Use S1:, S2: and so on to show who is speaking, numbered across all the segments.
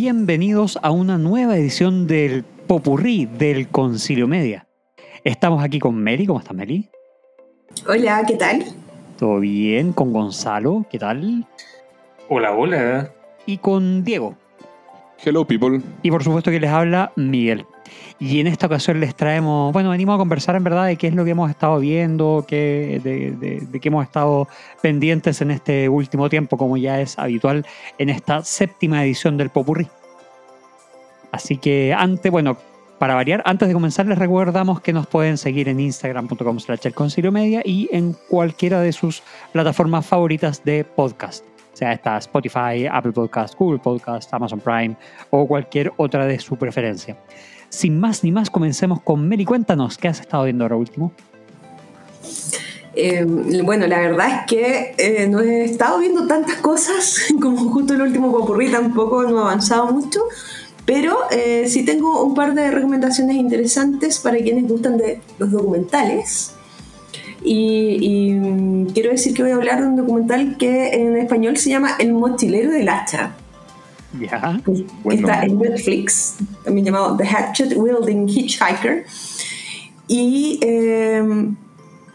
S1: bienvenidos a una nueva edición del Popurrí del Concilio Media. Estamos aquí con Meli, ¿cómo estás Meli?
S2: Hola, ¿qué tal?
S1: ¿Todo bien? Con Gonzalo, ¿qué tal?
S3: Hola, hola.
S1: Y con Diego.
S4: Hello people.
S1: Y por supuesto que les habla Miguel. Y en esta ocasión les traemos, bueno, venimos a conversar en verdad de qué es lo que hemos estado viendo, qué, de, qué hemos estado pendientes en este último tiempo, como ya es habitual en esta séptima edición del Popurrí. Así que antes, bueno, para variar, antes de comenzar les recordamos que nos pueden seguir en instagram.com slash el concilio media y en cualquiera de sus plataformas favoritas de podcast sea esta Spotify, Apple Podcast, Google Podcast, Amazon Prime o cualquier otra de su preferencia. Sin más ni más, comencemos con Mary. Cuéntanos, ¿qué has estado viendo ahora último?
S2: Eh, bueno, la verdad es que eh, no he estado viendo tantas cosas como justo el último popurrí, tampoco no he avanzado mucho, pero eh, sí tengo un par de recomendaciones interesantes para quienes gustan de los documentales. Y, mm, quiero decir que voy a hablar de un documental que en español se llama El mochilero del hacha.
S1: Ya.
S2: Está en Netflix, también llamado The Hatchet Wielding Hitchhiker. Y em,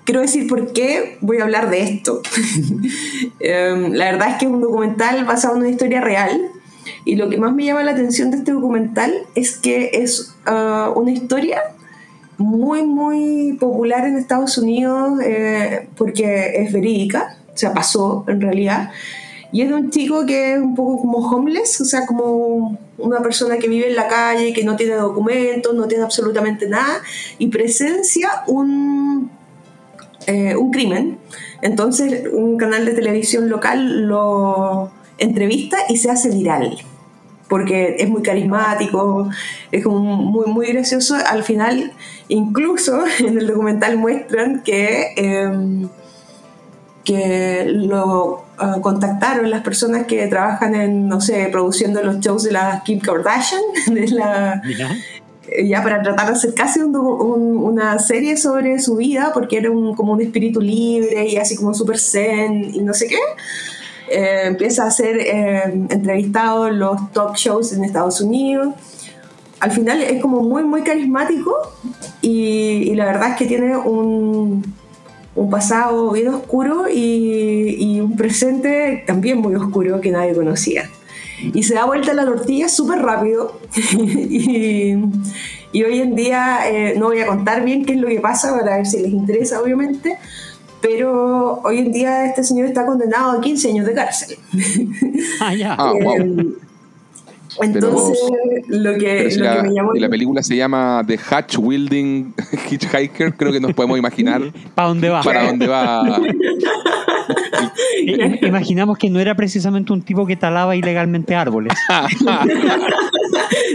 S2: quiero decir por qué voy a hablar de esto. Em, la verdad es que es un documental basado en una historia real. Y lo que más me llama la atención de este documental es que es ah, una historia muy, muy popular en Estados Unidos eh, porque es verídica, o sea, pasó en realidad. Y es de un chico que es un poco como homeless, o sea, como una persona que vive en la calle, que no tiene documentos, no tiene absolutamente nada, y presencia un, eh, un crimen. Entonces, un canal de televisión local lo entrevista y se hace viral porque es muy carismático, es muy, muy gracioso. Al final, incluso en el documental muestran que, em, que lo ah, contactaron las personas que trabajan en, no sé, produciendo los shows de la Kim Kardashian, de la, ya para tratar de hacer casi una serie sobre su vida, porque era un, como un espíritu libre y así como súper zen y no sé qué. Eh, empieza a ser eh, entrevistado en los talk shows en Estados Unidos. Al final es como muy, muy carismático y, la verdad es que tiene un, un pasado bien oscuro y, y, un presente también muy oscuro que nadie conocía. Y se da vuelta la tortilla súper rápido y, y, hoy en día eh, no voy a contar bien qué es lo que pasa para ver si les interesa, obviamente, pero hoy en día este señor está condenado a 15 años de cárcel.
S1: Ah, ya. Ah,
S2: em, entonces, lo que, lo
S4: la,
S2: que me llamó...
S4: la película se llama The Hatch Wielding Hitchhiker, creo que nos podemos imaginar.
S1: ¿Para dónde va?
S4: Para dónde va.
S1: Imaginamos que no era precisamente un tipo que talaba ilegalmente árboles.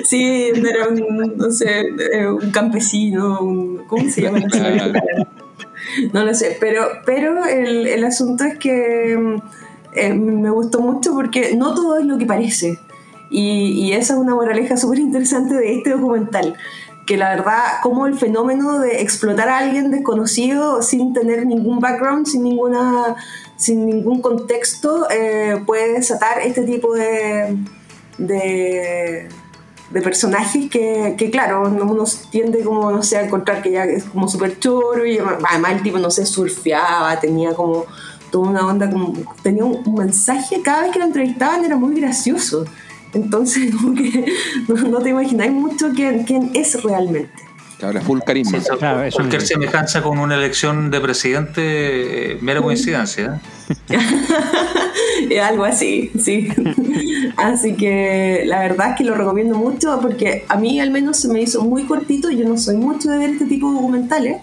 S2: sí, era un, no sé, eh, un campesino, un, ¿cómo se llama? no lo sé, pero, pero el, el asunto es que mm, eh, me gustó mucho porque no todo es lo que parece. Y, y esa es una moraleja súper interesante de este documental. Que la verdad, como el fenómeno de explotar a alguien desconocido sin tener ningún background, sin, ninguna, sin ningún contexto, eh, puede desatar este tipo de, de de personajes que, que, claro, uno tiende como, no sé, a encontrar que ya es como súper choro y además el tipo, no sé, surfeaba, tenía como toda una onda, como tenía un, mensaje, cada vez que lo entrevistaban era muy gracioso. Entonces, como que no, te imagináis mucho quién, quién es realmente.
S4: Claro, es full carisma.
S3: cualquier semejanza con una elección de presidente, eh, mera coincidencia.
S2: ¿eh? Algo así, sí. Así que la verdad es que lo recomiendo mucho porque a mí al menos se me hizo muy cortito. Yo no soy mucho de ver este tipo de documentales.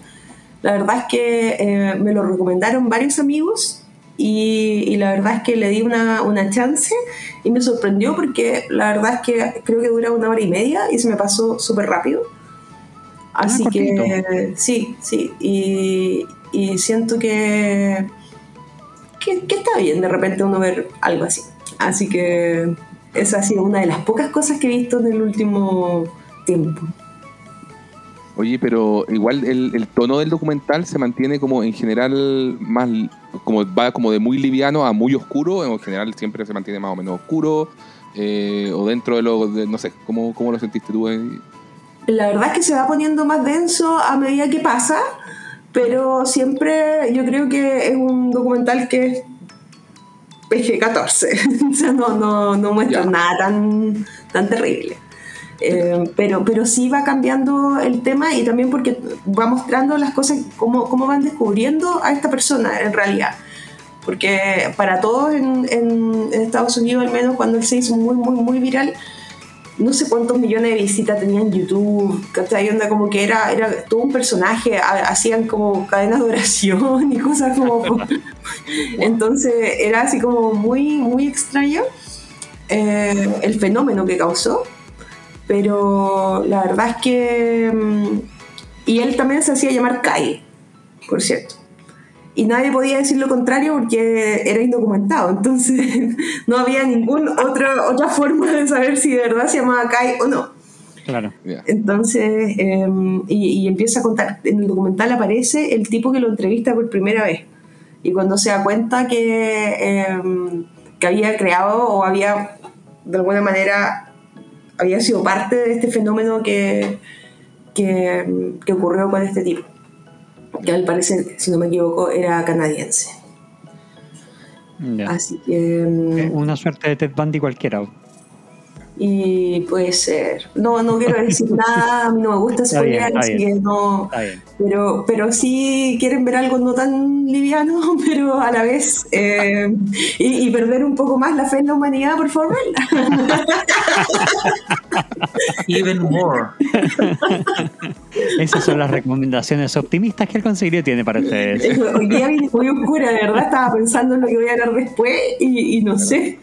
S2: La verdad es que eh, me lo recomendaron varios amigos y, la verdad es que le di una, una, chance y me sorprendió porque la verdad es que creo que dura una hora y media y se me pasó súper rápido. Ah, Así que sí, sí. Y, y siento que, que, que, está bien de repente uno ver algo así. Así que esa ha sido una de las pocas cosas que he visto en el último tiempo.
S4: Oye, pero igual el, el, tono del documental se mantiene como en general más, como va como de muy liviano a muy oscuro, en general siempre se mantiene más o menos oscuro, Eh, o dentro de lo, de- no sé, ¿cómo, cómo lo sentiste tú? ahí?
S2: La verdad es que se va poniendo más denso a medida que pasa, pero siempre yo creo que es un documental que es PG-14, o sea, no, no, no muestra nada tan, tan terrible. Eh, pero, pero sí va cambiando el tema y también porque va mostrando las cosas, cómo, cómo van descubriendo a esta persona en realidad. Porque para todos en, en- en Estados Unidos, al menos cuando él se hizo muy, muy, muy viral, no sé cuántos millones de visitas tenía en YouTube, ¿cachai? Onda como que era, era todo un personaje, ha- hacían como cadenas de oración y cosas como... Entonces era así como muy, muy extraño eh, el fenómeno que causó, pero la verdad es que... mm, Y él también se hacía llamar Kai, por cierto. Y nadie podía decir lo contrario porque era indocumentado, entonces no había ninguna otra, otra forma de saber si de verdad se llamaba Kai o no.
S1: Claro.
S2: Entonces, eh, y, y empieza a contar, en el documental aparece el tipo que lo entrevista por primera vez. Y cuando se da cuenta que, eh, que había creado o había, de alguna manera, había sido parte de este fenómeno que, que, que ocurrió con este tipo. Que al parecer, si no me equivoco, era canadiense. Así que... mm,
S1: Una suerte de Ted Bundy cualquiera.
S2: Y puede ser. No, no quiero decir nada, no me gusta spoilear, así que no. Pero, pero sí quieren ver algo no tan liviano, pero a la vez. eh, y, y perder un poco más la fe en la humanidad, por favor. verla.
S3: Even more.
S1: Esas son las recomendaciones optimistas que el conseguiría tiene para ustedes.
S2: Hoy día vine muy oscura, de verdad. Estaba pensando en lo que voy a hablar después y, y no sé.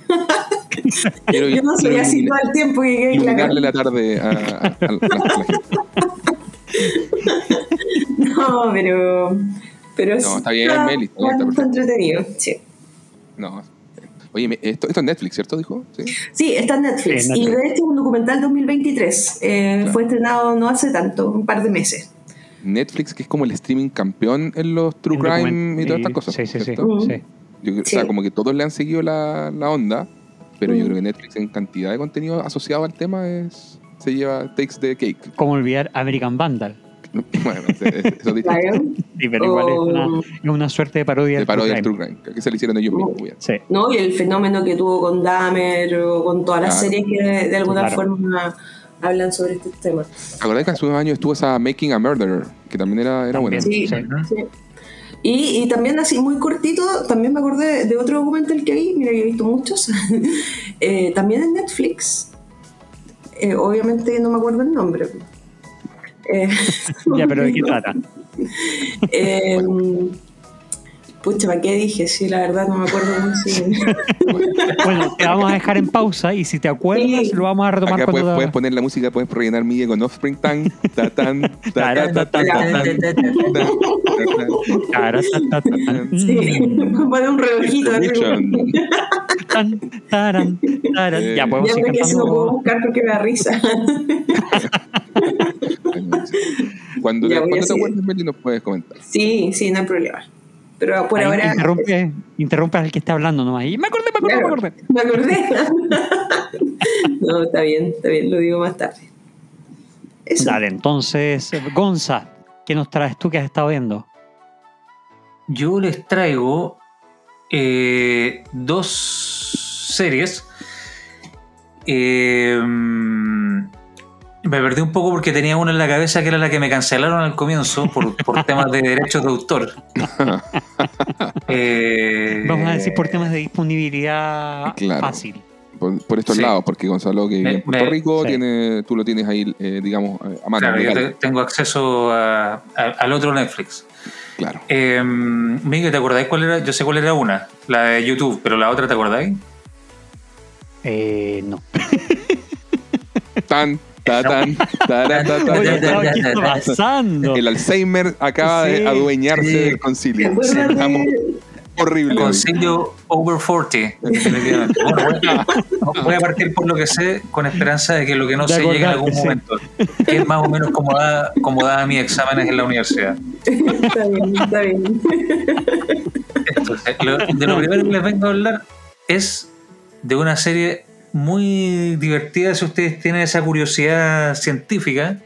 S4: Quiero
S2: Yo no soy así todo el tiempo que en la
S4: iluminarle la tarde a, a- a-.
S2: No, pero. pero sí
S4: está bien, Meli, está bien, está
S2: está entretenido, sí.
S4: No. Oye, esto, esto es Netflix, ¿cierto? Dijo. Sí.
S2: Sí, está en Netflix.
S1: Sí,
S2: Y de hecho es un documental 2023. Eh,
S4: Claro.
S2: Fue estrenado no hace tanto, un par de meses.
S4: Netflix, que es como el streaming campeón en los true crime y todas estas cosas.
S1: Sí, sí, sí.
S2: Mm.
S1: sí.
S4: Yo creo- O sea, como que todos le han seguido la, la onda, pero yo
S2: Mm.
S4: creo que Netflix en cantidad de contenido asociado al tema es se lleva takes the cake.
S1: Como olvidar American Vandal.
S4: Bueno, eso es distinto.
S1: Sí, pero igual es una,
S2: Oh.
S1: es una suerte de parodia
S4: de parodia del
S1: true
S4: crime, que se le hicieron ellos mismos.
S1: Sí.
S2: ¿no? Y el fenómeno que tuvo con Dahmer o con todas las
S4: Claro.
S2: series que de, de alguna
S1: Claro.
S2: forma hablan sobre estos temas.
S4: ¿Te acordás que hace unos años estuvo esa Making a Murderer? Que también era, era buena.
S2: Sí.
S1: sí.
S2: Y, y también así muy cortito, también me acordé de otro documental que vi, mira que he visto muchos, Eh, también en Netflix. Eh, obviamente no me acuerdo el nombre. Eh,
S1: Ya, pero ¿de qué trata?
S2: Eh, pucha, ¿para qué dije? Sí, la verdad no me acuerdo muy bien.
S1: Bueno, te vamos a dejar en pausa y si te acuerdas
S2: Sí.
S1: lo vamos a retomar
S4: Acá puedes,
S1: cuando...
S4: puedes poner la música, puedes rellenar MIDI con Offspring tan, ta, tan, ta, ta, ta, ta, ta, tan, ta, ta, ta,
S1: Cara, ta, ta, ta, tan.
S2: Sí, pone un
S4: Edition.
S1: Tan, taran, taran.
S4: Eh,
S1: Ya podemos
S2: Ya
S1: ir
S2: eso lo puedo
S1: cantando.
S2: buscar porque me da risa.
S4: Cuando,
S2: Ya
S4: te- cuando acuerdes, Meli, nos puedes comentar.
S2: Sí, sí, no hay problema. Pero por
S1: Ahí
S2: ahora.
S1: interrumpe, interrumpe al que está hablando nomás. Y me acordé, me acordé,
S2: Claro,
S1: me acordé.
S2: me acordé. no, está bien, está bien, lo digo más tarde. Eso.
S1: Dale, entonces, Gonza, ¿qué nos traes tú que has estado viendo?
S3: Yo les traigo eh, dos series. Eh, me perdí un poco porque tenía una en la cabeza que era la que me cancelaron al comienzo por, por temas de derechos de autor. Eh,
S1: Vamos a decir por temas de disponibilidad
S4: Claro.
S1: fácil.
S4: Por, por estos
S3: Sí.
S4: lados, porque Gonzalo, que vive
S3: Me-
S4: en Puerto
S3: me-
S4: Rico,
S1: sí.
S4: tiene, tú lo tienes ahí, eh, digamos, eh, a mano.
S3: Claro, yo te- tengo acceso a- a- al otro Netflix.
S4: Claro.
S3: Eh, Miguel, ¿te acordáis cuál era? Yo sé cuál era una, la de YouTube, pero la otra, ¿te acordáis?
S1: Eh, no.
S4: Tan, ta, tan, tara, ta, ta,
S1: Oye,
S4: ta, ta.
S1: ¿qué está pasando?
S4: El Alzheimer acaba
S1: Sí,
S4: de adueñarse
S3: sí.
S4: del
S2: ¿Te
S4: concilio. Estamos horrible.
S3: Concilio Over 40. definitivamente. Bueno, voy, a, partir por lo que sé, con esperanza de que lo que no sé llegue en algún momento. Que es más o menos como da, como daba mis exámenes en la universidad.
S2: Está bien, está bien.
S3: Entonces, lo- de lo primero que les vengo a hablar es de una serie muy divertida si ustedes tienen esa curiosidad científica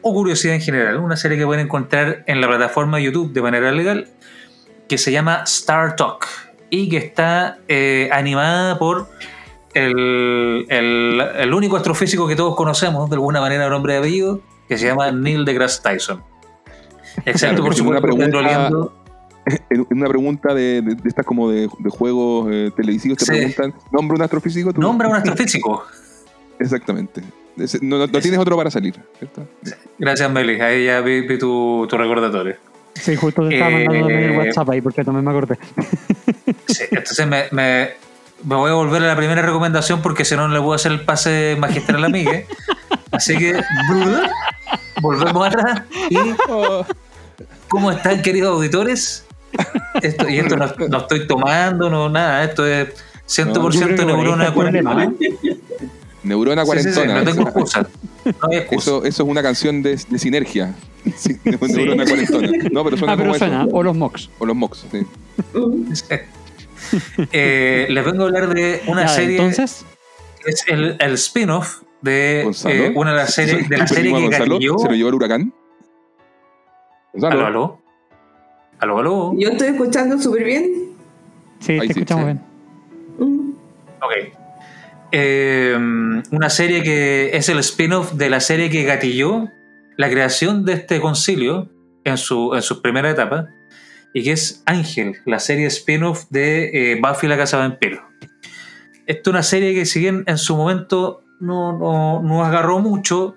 S3: o curiosidad en general. Una serie que pueden encontrar en la plataforma de YouTube de manera legal que se llama Star Talk y que está eh, animada por el, el- el único astrofísico que todos conocemos, de alguna manera, nombre de apellido, que se llama Neil deGrasse Tyson. Excepto, por
S4: Una
S3: supuesto,
S4: pregunta-
S3: petroleando.
S4: En una pregunta de, de, de estas como de, de juegos eh, televisivos te
S3: Sí.
S4: preguntan, ¿nombra un astrofísico? Tú-
S3: Nombra a un astrofísico.
S4: Exactamente. Ese- no, no- no tienes otro para salir, ¿cierto?
S3: Gracias, Meli. Ahí ya vi, vi tu, tu recordatorio.
S1: Sí, justo te estaba
S3: Eh,
S1: mandando el WhatsApp ahí porque también me acordé.
S3: Sí, entonces me, me, me voy a volver a la primera recomendación porque si no, no le puedo hacer el pase magistral a Migue. Así que volvemos atrás y ¿cómo están queridos auditores? Esto, y esto no, no estoy tomando, no nada, esto es 100%
S1: No,
S3: neurona cuarentona.
S4: Neurona
S3: Sí, sí, sí,
S4: cuarentona.
S3: no tengo excusa. No hay excusa.
S4: eso, eso es una canción de, de sinergia. Sí, Neurona cuarentona. No, pero suena
S1: Ah, pero
S4: como
S1: suena,
S4: eso.
S1: o los mocks.
S4: O los Mox, sí.
S3: Eh, les vengo a hablar de una
S1: Ya,
S3: serie
S1: Entonces,
S3: que es el, el spin-off de eh, una de las series de la serie que
S4: Gonzalo. ¿Se lo llevó el huracán? Gonzalo.
S3: Aló, aló. Aló, aló.
S2: Yo estoy escuchando súper bien.
S1: sí,
S4: Ahí
S1: te
S4: sí,
S1: escuchamos
S4: sí.
S1: bien.
S2: Mm.
S3: Ok. Eh, una serie que es el spin-off de la serie que gatilló la creación de este concilio en su, en su primera etapa y que es Ángel, la serie spin-off de eh, Buffy la Casa de Vampiros. Esta es una serie que si bien en su momento no, no, no agarró mucho,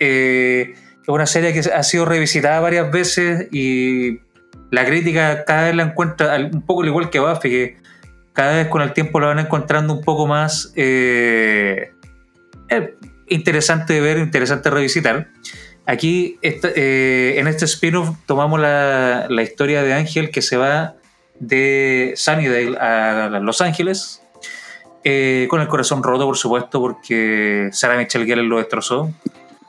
S3: eh, es una serie que ha sido revisitada varias veces y la crítica cada vez la encuentra un poco al igual que Buffy, que cada vez con el tiempo la van encontrando un poco más eh, eh, interesante de ver, interesante de revisitar. Aquí, esta- eh, en este spin-off, tomamos la, la historia de Ángel que se va de Sunnydale a Los Ángeles, eh, con el corazón roto, por supuesto, porque Sarah Michelle Gellar lo destrozó.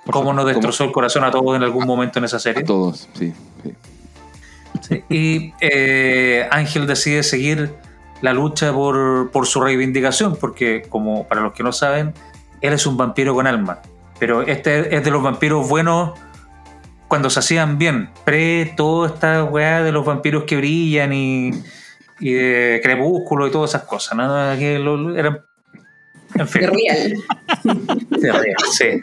S1: Por
S3: Como nos destrozó el corazón a todos en algún momento en esa
S4: A
S3: serie.
S4: todos, sí. sí.
S3: Sí, Y eh, Ángel decide seguir la lucha por, por su reivindicación, porque como para los que no saben, él es un vampiro con alma. Pero este es de los vampiros buenos cuando se hacían bien, pre toda esta weá de los vampiros que brillan y, y de crepúsculo y todas esas cosas. ¿no? Lo- eran, en fin,
S2: De real.
S3: de real, sí.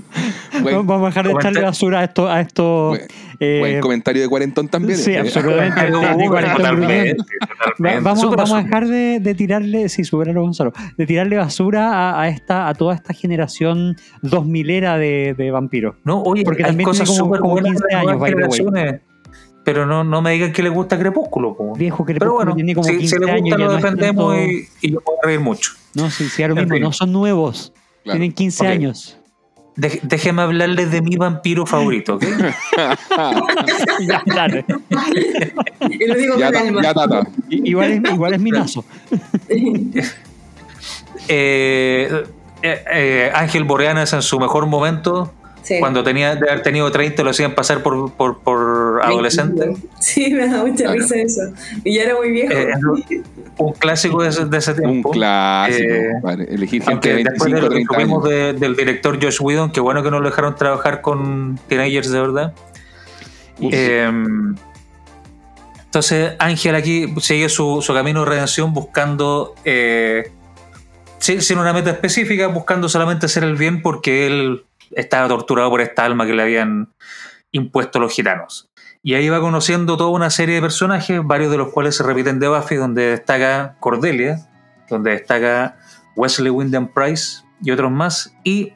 S4: Buen,
S1: Vamos a dejar de echarle basura a esto. A esto
S4: buen-
S1: eh,
S4: buen comentario de cuarentón también.
S1: sí,
S4: eh.
S1: absolutamente. de- de cuarentón
S3: Totalmente,
S1: brutal.
S3: totalmente.
S1: Va- Vamos, a dejar de, de tirarle, sí, supéralo Gonzalo, de tirarle basura a, a esta, a toda esta generación 2000 era de, de vampiros.
S3: No, oye,
S1: Porque
S3: hay
S1: también
S3: cosas
S1: tiene como-
S3: súper
S1: como
S3: buenas
S1: 15
S3: de las
S1: años,
S3: nuevas
S1: by the way.
S3: generaciones. Pero no, no me digan que les gusta Crepúsculo. po.
S1: Viejo que
S3: Pero bueno,
S1: tiene como
S3: si,
S1: 15
S3: si les
S1: años.
S3: gusta
S1: ya
S3: lo
S1: no
S3: defendemos
S1: tanto-
S3: y, y yo puedo reír mucho.
S1: No, sí, sí, a lo
S3: En
S1: mismo, no son nuevos.
S4: Claro.
S1: Tienen 15
S3: Ok.
S1: años.
S3: Dej- déjeme hablarles de mi vampiro favorito, ¿ok?
S1: Ya, claro.
S2: Y lo digo
S4: Ya,
S2: con
S4: ta-
S2: alma.
S4: ya, tata.
S1: I- Igual es, igual es minazo.
S3: Eh, eh, eh, Ángel Boreanas en su mejor momento,
S2: Sí.
S3: cuando tenía de haber tenido 30, lo hacían pasar por, por, por adolescente.
S2: Sí, me da mucha
S4: Claro.
S2: risa eso. Y ya era muy viejo.
S3: Eh, un clásico de ese, de ese
S4: Un
S3: tiempo.
S4: clásico,
S3: Eh.
S4: Elegir gente de
S3: después
S4: 25,
S3: de lo que
S4: 30 años.
S3: supimos de- del director Josh Whedon, que bueno que no lo dejaron trabajar con teenagers de verdad. Eh, entonces Ángel aquí sigue su, su camino de redención buscando, eh, sin, sin una meta específica, buscando solamente hacer el bien porque él estaba torturado por esta alma que le habían impuesto los gitanos. Y ahí va conociendo toda una serie de personajes, varios de los cuales se repiten de Buffy, donde destaca Cordelia, donde destaca Wesley Wyndham Price y otros más. Y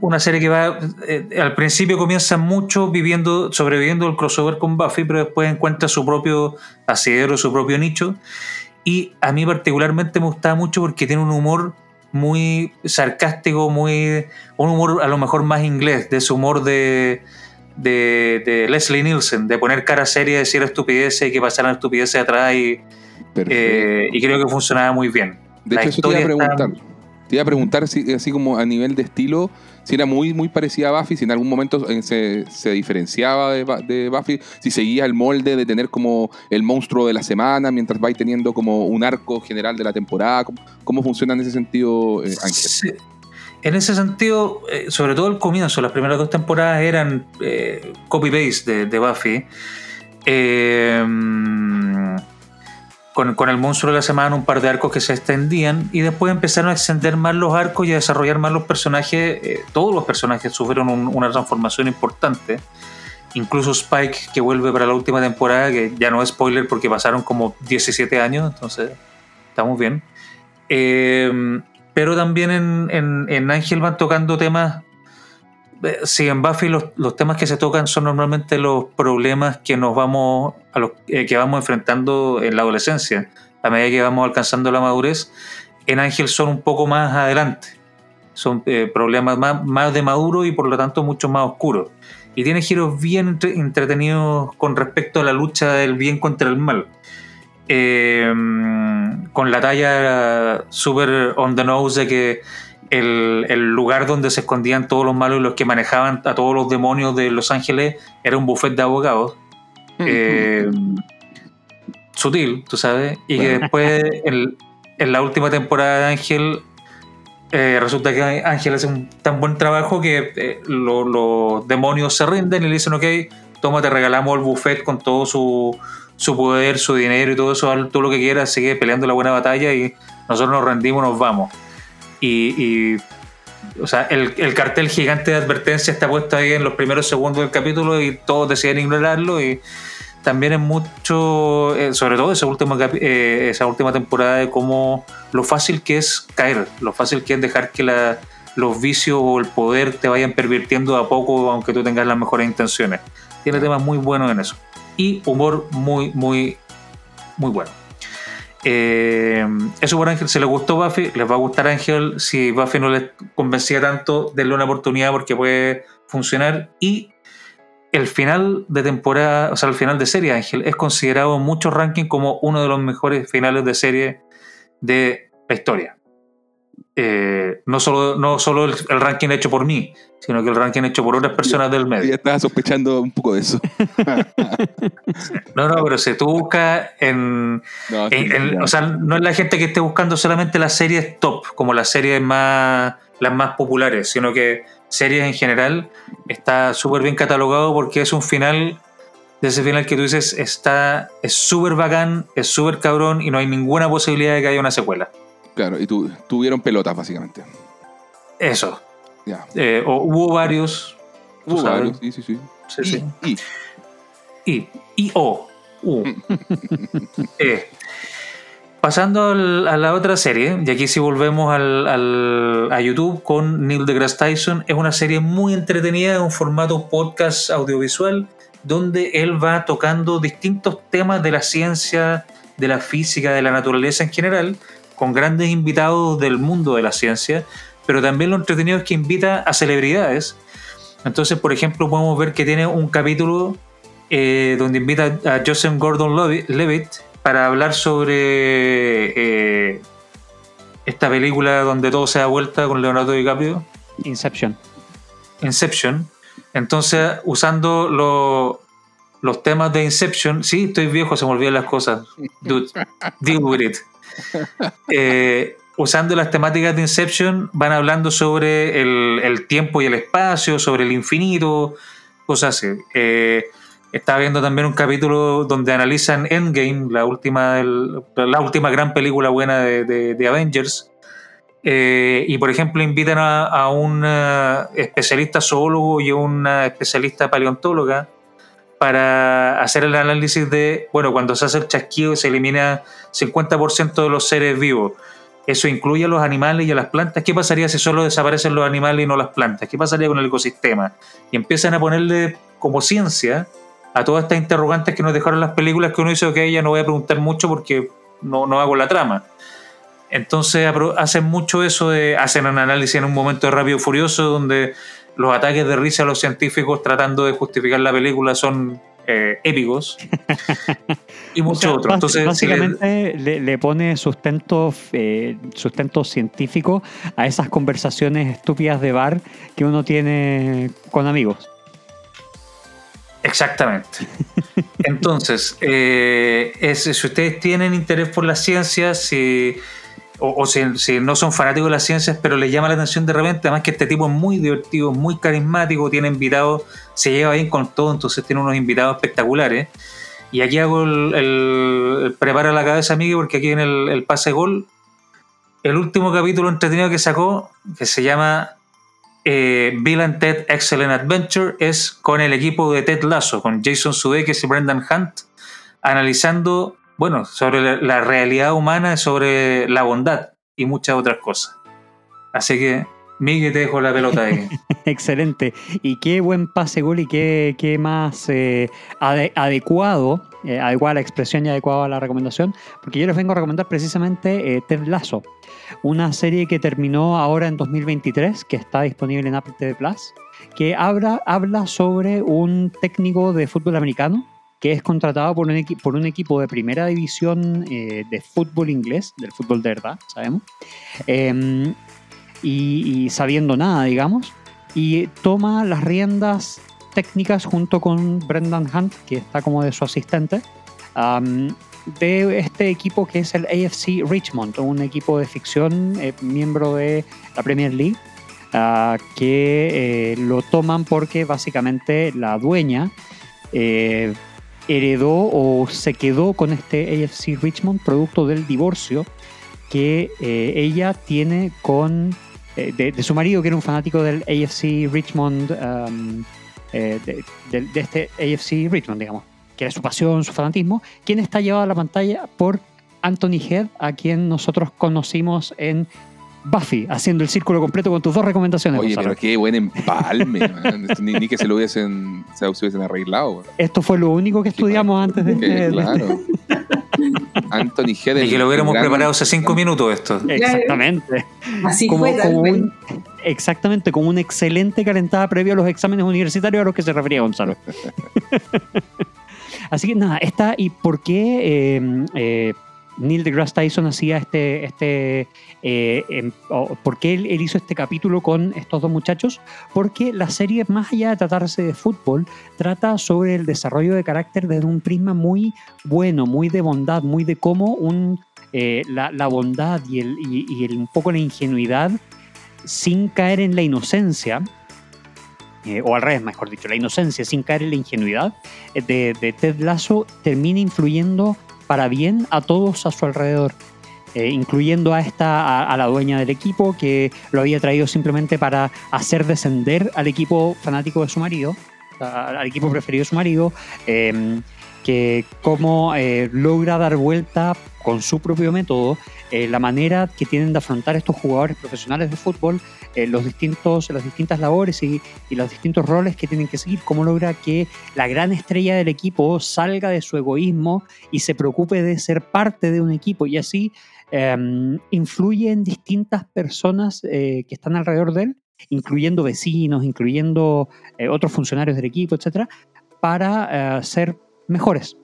S3: una serie que va, eh, al principio comienza mucho viviendo, sobreviviendo el crossover con Buffy, pero después encuentra su propio asidero, su propio nicho. Y a mí particularmente me gustaba mucho porque tiene un humor muy sarcástico, muy un humor a lo mejor más inglés, de ese humor de, de, de Leslie Nielsen, de poner cara seria, decir estupideces y que pasaran estupideces atrás y, eh, y creo que funcionaba muy bien.
S4: de
S3: la
S4: hecho, eso te iba a
S3: está-
S4: preguntar. Te iba a preguntar si, así como a nivel de estilo, si era muy, muy parecida a Buffy, si en algún momento eh, se, se diferenciaba de, Buffy, si seguía el molde de tener como el monstruo de la semana, mientras vais teniendo como un arco general de la temporada. ¿Cómo, cómo funciona en ese sentido, eh.
S3: En ese sentido, eh, sobre todo el comienzo, las primeras dos temporadas eran eh, copy-paste de, de Buffy. Eh, con, con el monstruo de la semana, un par de arcos que se extendían y después empezaron a extender más los arcos y a desarrollar más los personajes. eh, todos los personajes sufrieron un- una transformación importante. Incluso Spike, que vuelve para la última temporada, que ya no es spoiler porque pasaron como 17 años, entonces estamos bien. Eh, pero también en, en, en Ángel van tocando temas. Eh, Sí, en Buffy los, los temas que se tocan son normalmente los problemas que nos vamos a los eh, que vamos enfrentando en la adolescencia, a medida que vamos alcanzando la madurez. En Ángel son un poco más adelante, son eh, problemas más, más de maduro y por lo tanto mucho más oscuros. Y tiene giros bien entre- entretenidos con respecto a la lucha del bien contra el mal con la talla super on the nose de que el, el lugar donde se escondían todos los malos y los que manejaban a todos los demonios de Los Ángeles era un buffet de abogados. Eh, sutil, tú sabes, y que después en, en la última temporada de Ángel eh, resulta que Ángel hace un tan buen trabajo que eh, lo- los demonios se rinden y le dicen, ok, toma, te regalamos el buffet con todo su, su poder, su dinero y todo eso, todo lo que quieras, sigue peleando la buena batalla y nosotros nos rendimos, nos vamos. Y, o sea, el, el cartel gigante de advertencia está puesto ahí en los primeros segundos del capítulo y todos deciden ignorarlo y también es mucho, eh, sobre todo esa última, eh, esa última temporada de cómo lo fácil que es caer, lo fácil que es dejar que la- los vicios o el poder te vayan pervirtiendo a poco aunque tú tengas las mejores intenciones. Tiene temas muy buenos en eso. Y humor muy, muy, muy bueno. Eh, eso por Ángel, si les gustó Buffy, les va a gustar Ángel. Si Buffy no les convencía tanto, denle una oportunidad porque puede funcionar. Y el final de temporada, o sea, el final de serie Ángel, es considerado en muchos rankings como uno de los mejores finales de serie de la historia. Eh, no solo, no solo el, el ranking hecho por mí, sino que el ranking hecho por otras personas del medio.
S4: Ya estaba sospechando un poco de eso.
S3: No, no, pero si tú buscas en,
S4: No,
S3: en- en- o sea, no es la gente que esté buscando solamente las series top, como las series más, las más populares, sino que series en general está súper bien catalogado porque es un final, de ese final que tú dices, está, es súper bacán, es súper cabrón y no hay ninguna posibilidad de que haya una secuela.
S4: Claro, y tu- tuvieron pelotas, básicamente.
S3: Eso.
S4: Ya.
S3: Eh, o hubo varios.
S4: Hubo varios, sí, sí, sí.
S3: Sí,
S4: Y-
S3: sí.
S4: y,
S3: I. I. O. U. E. Pasando al- a la otra serie, y aquí si volvemos al, al- a YouTube con Neil deGrasse Tyson, es una serie muy entretenida, en un formato podcast audiovisual, donde él va tocando distintos temas de la ciencia, de la física, de la naturaleza en general, con grandes invitados del mundo de la ciencia, pero también lo entretenido es que invita a celebridades. Entonces, por ejemplo, podemos ver que tiene un capítulo eh, donde invita a Joseph Gordon Levitt para hablar sobre eh, esta película donde todo se da vuelta con Leonardo DiCaprio,
S1: Inception.
S3: Inception. Entonces, usando lo- los temas de Inception, sí, estoy viejo, se me olvidan las cosas. Dude, deal with it. Eh, usando las temáticas de Inception, van hablando sobre el, tiempo y el espacio, sobre el infinito, cosas así. Eh, estaba viendo también un capítulo donde analizan Endgame, la última, la última gran película buena de, Avengers. Eh, y por ejemplo invitan a, a un especialista zoólogo y a una especialista paleontóloga para hacer el análisis de, bueno, cuando se hace el chasquido se elimina 50% de los seres vivos. Eso incluye a los animales y a las plantas. ¿Qué pasaría si solo desaparecen los animales y no las plantas? ¿Qué pasaría con el ecosistema? Y empiezan a ponerle como ciencia a todas estas interrogantes que nos dejaron las películas que uno dice, ok, ya no voy a preguntar mucho porque no, no hago la trama. Entonces hacen mucho eso de, hacen un análisis en un momento de Rápido Furioso donde los ataques de risa a los científicos tratando de justificar la película son eh, épicos y muchos otros. Entonces, si le-
S1: básicamente le, le pone sustento, eh, sustento científico a esas conversaciones estúpidas de bar que uno tiene con amigos.
S3: Exactamente. Entonces, eh, es- si ustedes tienen interés por las ciencias, si, o, o si, no son fanáticos de las ciencias, pero les llama la atención de repente, además que este tipo es muy divertido, muy carismático, tiene invitados, se lleva bien con todo, entonces tiene unos invitados espectaculares. Y aquí hago el, prepara la cabeza, Miguel, porque aquí en el, pase gol, el último capítulo entretenido que sacó, que se llama eh, and Ted Excellent Adventure es con el equipo de Ted Lasso, con Jason Sudeikis y Brendan Hunt, analizando, bueno, sobre la, realidad humana, sobre la bondad y muchas otras cosas. Así que, Miguel, te dejo la pelota ahí.
S1: Excelente. Y qué buen pase gol y qué, qué más eh, ade- adecuado, eh, adecuada la expresión y adecuada a la recomendación, porque yo les vengo a recomendar precisamente eh, Ted Lasso, una serie que terminó ahora en 2023, que está disponible en Apple TV Plus, que habla, habla sobre un técnico de fútbol americano que es contratado por un, por un equipo de primera división eh, de fútbol inglés, del fútbol de verdad, sabemos, Em, y, y sabiendo nada, digamos, y toma las riendas técnicas junto con Brendan Hunt, que está como de su asistente, am, de este equipo que es el AFC Richmond, un equipo de ficción, eh, miembro de la Premier League, ah, que eh, lo toman porque básicamente la dueña eh, heredó o se quedó con este AFC Richmond producto del divorcio que eh, ella tiene con eh, de, su marido, que era un fanático del AFC Richmond, um, eh, de- de este AFC Richmond, digamos, que era su pasión, su fanatismo, quien está llevado a la pantalla por Anthony Head, a quien nosotros conocimos en Buffy, haciendo el círculo completo con tus dos recomendaciones.
S4: Oye,
S1: Gonzalo.
S4: pero qué buen empalme, ni, ni que se lo hubiesen, se lo hubiesen arreglado.
S1: Esto fue lo único que estudiamos antes de,
S4: Que,
S1: de-
S4: claro. Anthony Head.
S3: y que lo hubiéramos preparado hace cinco minutos esto.
S1: Exactamente.
S2: Así
S1: como,
S2: fue,
S1: como
S2: vez.
S1: un, exactamente, como una excelente calentada previo a los exámenes universitarios a los que se refería Gonzalo. Así que nada, esta y por qué eh, eh, Neil deGrasse Tyson hacía este, este eh, em- por qué él, hizo este capítulo con estos dos muchachos, porque la serie, más allá de tratarse de fútbol, trata sobre el desarrollo de carácter desde un prisma muy bueno, muy de bondad, muy de cómo un, eh, la, la bondad y, el, y, el- un poco la ingenuidad, sin caer en la inocencia, eh, o al revés, mejor dicho, la inocencia sin caer en la ingenuidad de Ted Lasso termina influyendo para bien a todos a su alrededor. eh, incluyendo a esta a, la dueña del equipo que lo había traído simplemente para hacer descender al equipo fanático de su marido, al equipo preferido de su marido, eh, que cómo eh, logra dar vuelta con su propio método eh, la manera que tienen de afrontar estos jugadores profesionales de fútbol, eh, los distintos, las distintas labores y, y los distintos roles que tienen que seguir, cómo logra que la gran estrella del equipo salga de su egoísmo y se preocupe de ser parte de un equipo y así eh, influye en distintas personas eh, que están alrededor de él, incluyendo vecinos, incluyendo eh, otros funcionarios del equipo, etcétera, para eh, ser mejores.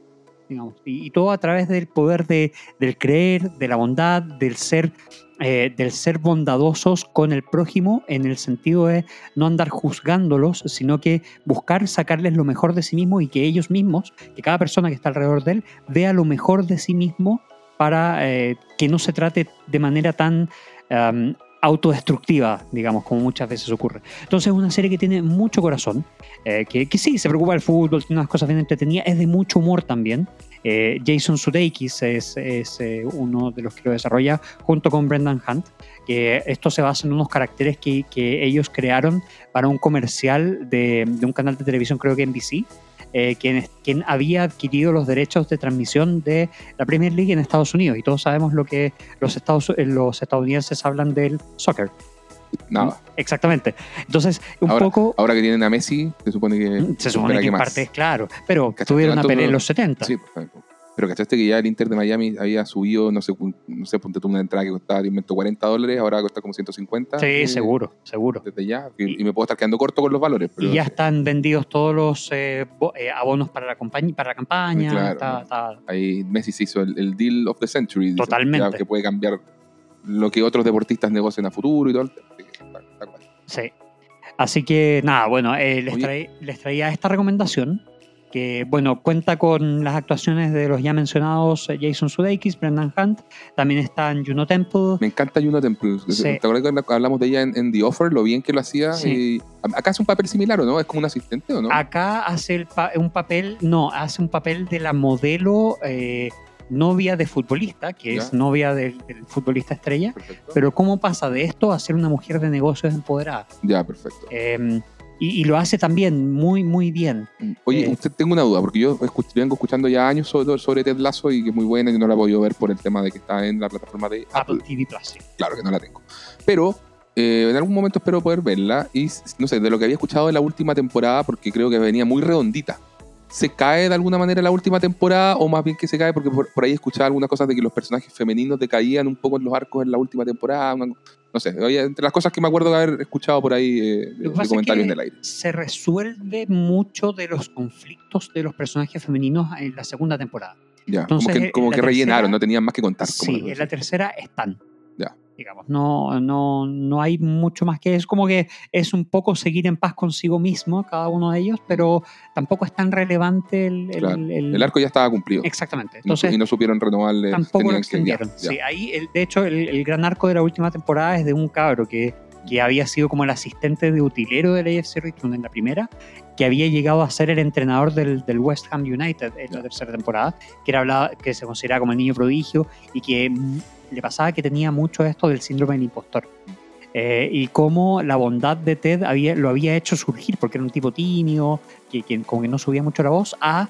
S1: Digamos. Y, y todo a través del poder de, del creer, de la bondad, del ser, eh, del ser bondadosos con el prójimo en el sentido de no andar juzgándolos, sino que buscar sacarles lo mejor de sí mismo y que ellos mismos, que cada persona que está alrededor de él, vea lo mejor de sí mismo para eh, que no se trate de manera tan um, autodestructiva, digamos, como muchas veces ocurre. Entonces es una serie que tiene mucho corazón, eh, que, que sí, se preocupa del fútbol, tiene unas cosas bien entretenidas, es de mucho humor también. Eh, Jason Sudeikis es, eh, uno de los que lo desarrolla junto con Brendan Hunt, que esto se basa en unos caracteres que, ellos crearon para un comercial de, un canal de televisión, creo que NBC, eh, quien, quien había adquirido los derechos de transmisión de la Premier League en Estados Unidos. Y todos sabemos lo que eh, los estadounidenses hablan del soccer.
S4: Nada.
S1: Exactamente. Entonces, un
S4: Ahora,
S1: poco...
S4: ahora que tienen a Messi, se supone que.
S1: Se supone que en parte es claro, pero tuvieron una pelea en los 70.
S4: Sí, pues, Pero cachaste que ya el Inter de Miami había subido, no sé, no sé, ponte tú una entrada que costaba te invento, 40 dólares, ahora cuesta como 150.
S1: Sí,
S4: eh,
S1: seguro, seguro.
S4: Desde ya. Y, y me puedo estar quedando corto con los valores. Pero
S1: Y ya están vendidos todos los eh, eh, abonos para la, compañía, para la campaña.
S4: Claro.
S1: está- está-
S4: Ahí Messi se hizo el, el deal of the century. dicen,
S1: Totalmente.
S4: ya, que puede cambiar lo que otros deportistas negocian a futuro y todo. el tema. Que
S1: sí. Así que nada, bueno, eh, les,
S4: Oye.
S1: traí- les traía esta recomendación que, bueno, cuenta con las actuaciones de los ya mencionados eh, Jason Sudeikis, Brendan Hunt, también están Juno Temple,
S4: Me encanta Juno Temple.
S1: Sí.
S4: ¿Te acuerdas cuando hablamos de ella en, en The Offer? Lo bien que lo hacía.
S1: Sí.
S4: Y- acá hace un papel similar, ¿o no? Es como un asistente, ¿o no?
S1: Acá hace el pa- un papel, no, hace un papel de la modelo eh, novia de futbolista, que es novia del, del futbolista estrella,
S4: Perfecto.
S1: pero cómo pasa de esto a ser una mujer de negocios empoderada.
S4: ya, perfecto.
S1: Eh, y, y lo hace también muy, muy bien.
S4: Oye,
S1: eh,
S4: usted tengo una duda, porque yo escu- vengo escuchando ya años sobre, sobre Ted Lasso y que es muy buena y no la he podido ver por el tema de que está en la plataforma de
S1: Apple
S4: Apple.
S1: TV Plus.
S4: Claro que no la tengo. Pero eh, en algún momento espero poder verla y, no sé, de lo que había escuchado de la última temporada, porque creo que venía muy redondita. ¿Se cae de alguna manera la última temporada o más bien que se cae? Porque por, por ahí escuchaba algunas cosas de que los personajes femeninos decaían un poco en los arcos en la última temporada. una- no sé, entre las cosas que me acuerdo de haber escuchado por ahí eh, de, de comentarios en el aire.
S1: Se resuelve mucho de los conflictos de los personajes femeninos en la segunda temporada.
S4: Ya,
S1: entonces,
S4: como que, como que rellenaron,
S1: tercera-
S4: no tenían más que contar.
S1: Sí, en la tercera están. Digamos, no, no, no hay mucho más que es como que es un poco seguir en paz consigo mismo cada uno de ellos, pero tampoco es tan relevante el, el-
S4: Claro.
S1: el-
S4: El arco ya estaba cumplido.
S1: Exactamente.
S4: Y no su-
S1: Entonces,
S4: y no supieron renovarle.
S1: tampoco lo
S4: tenían que- ya,
S1: extendieron.
S4: ya.
S1: Sí, ahí, el- de hecho, el, gran arco de la última temporada es de un cabro que, que había sido como el asistente de utilero del AFC Richmond en la primera, que había llegado a ser el entrenador del, del West Ham United en la tercera temporada, que, era hablado, que se consideraba como el niño prodigio y que le pasaba que tenía mucho esto del síndrome del impostor. Eh, y cómo la bondad de Ted había, lo había hecho surgir, porque era un tipo tímido, que, que como que no subía mucho la voz, a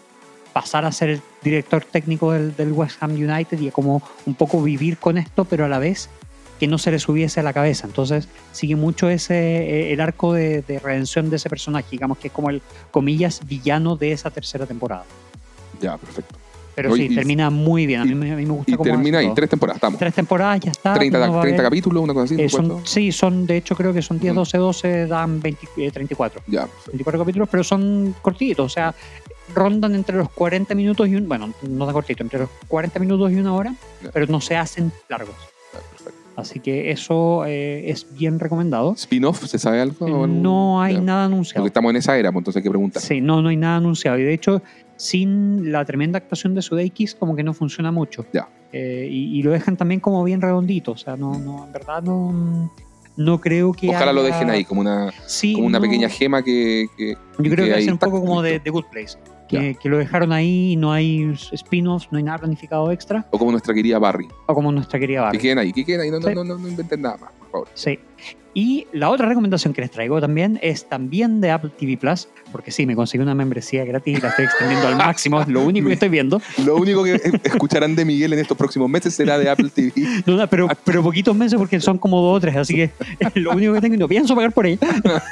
S1: pasar a ser el director técnico del, West Ham United y a como un poco vivir con esto, pero a la vez que no se le subiese a la cabeza. Entonces sigue mucho ese eh, el arco de, de redención de ese personaje, digamos que es como el comillas villano de esa tercera temporada.
S4: Ya, perfecto.
S1: Pero
S4: Oye,
S1: sí,
S4: y-
S1: termina muy bien. A mí,
S4: y-
S1: me- a mí me gusta
S4: Y
S1: cómo
S4: termina ahí, tres temporadas, estamos.
S1: Tres temporadas ya está.
S4: 30,
S1: uno va a
S4: 30
S1: ver-
S4: capítulos, una cosa así.
S1: eh,
S4: ¿no
S1: son, sí, son, de hecho creo que son 10,
S4: Ujú.
S1: 12, 12, dan 20, eh, 34.
S4: Ya, perfecto.
S1: 24 capítulos, pero son cortitos, o sea, rondan entre los 40 minutos y un, bueno, no tan cortito, entre los 40 minutos y una hora,
S4: Ya.
S1: pero no se hacen largos.
S4: ya, perfecto.
S1: Así que eso eh, es bien recomendado.
S4: ¿Spin-off? ¿Se sabe algo? algo?
S1: No hay
S4: Ya.
S1: nada
S4: Porque
S1: anunciado.
S4: estamos en esa era, pues entonces hay que preguntar.
S1: Sí, no, no hay nada anunciado. Y de hecho, sin la tremenda actuación de Sudeikis, como que no funciona mucho.
S4: Ya.
S1: Eh, y, y lo dejan también como bien redondito. O sea, no, no en verdad no, no creo que.
S4: Ojalá lo dejen ahí, como una,
S1: Sí,
S4: como una
S1: no.
S4: pequeña gema que. que-
S1: Yo creo que
S4: que
S1: va a ser un poco como de Good Place. Que, que lo dejaron ahí y no hay spin-offs, no hay nada planificado extra.
S4: o como nuestra querida Barry.
S1: O como nuestra querida
S4: Que
S1: Barbie.
S4: queden ahí, que queden ahí. No, no,
S1: Sí.
S4: no, no, no inventen nada más, por favor.
S1: Sí. Y la otra recomendación que les traigo también es también de Apple TV Plus, porque sí, me conseguí una membresía gratis y la estoy extendiendo al máximo, es lo único que estoy viendo.
S4: Lo único que escucharán de Miguel en estos próximos meses será de Apple TV.
S1: No, no, pero, pero poquitos meses porque son como dos o tres, así que es lo único que tengo y no pienso pagar por ella.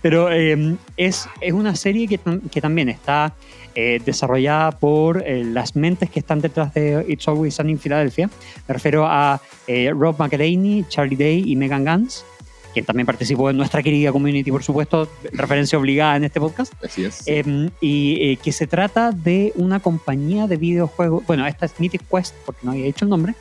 S1: Pero eh, es, es una serie que, que también está eh, desarrollada por eh, las mentes que están detrás de It's Always Sunny in Philadelphia. Me refiero a eh, Rob McElhaney, Charlie Day y Megan Gans, quien también participó en nuestra querida community, por supuesto, referencia obligada en este podcast.
S4: Así es.
S1: Eh, y eh, que se trata de una compañía de videojuegos. Bueno, esta es Mythic Quest, porque no había dicho el nombre.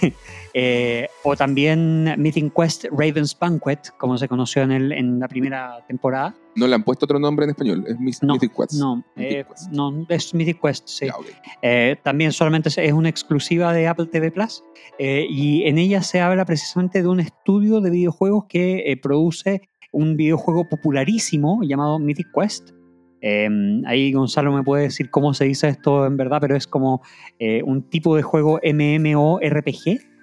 S1: Eh, o también Mythic Quest Raven's Banquet, como se conoció en, el, en la primera temporada.
S4: no le han puesto otro nombre en español. Es Myth-
S1: No,
S4: Mythic Quest.
S1: No,
S4: Mythic
S1: eh,
S4: Quest.
S1: no, es Mythic Quest, sí. Eh, también solamente es- una exclusiva de Apple TV Plus y en ella se habla precisamente de un estudio de videojuegos que produce un videojuego popularísimo llamado Mythic Quest. Eh, ahí Gonzalo me puede decir cómo se dice esto en verdad, pero es como eh, un tipo de juego MMORPG.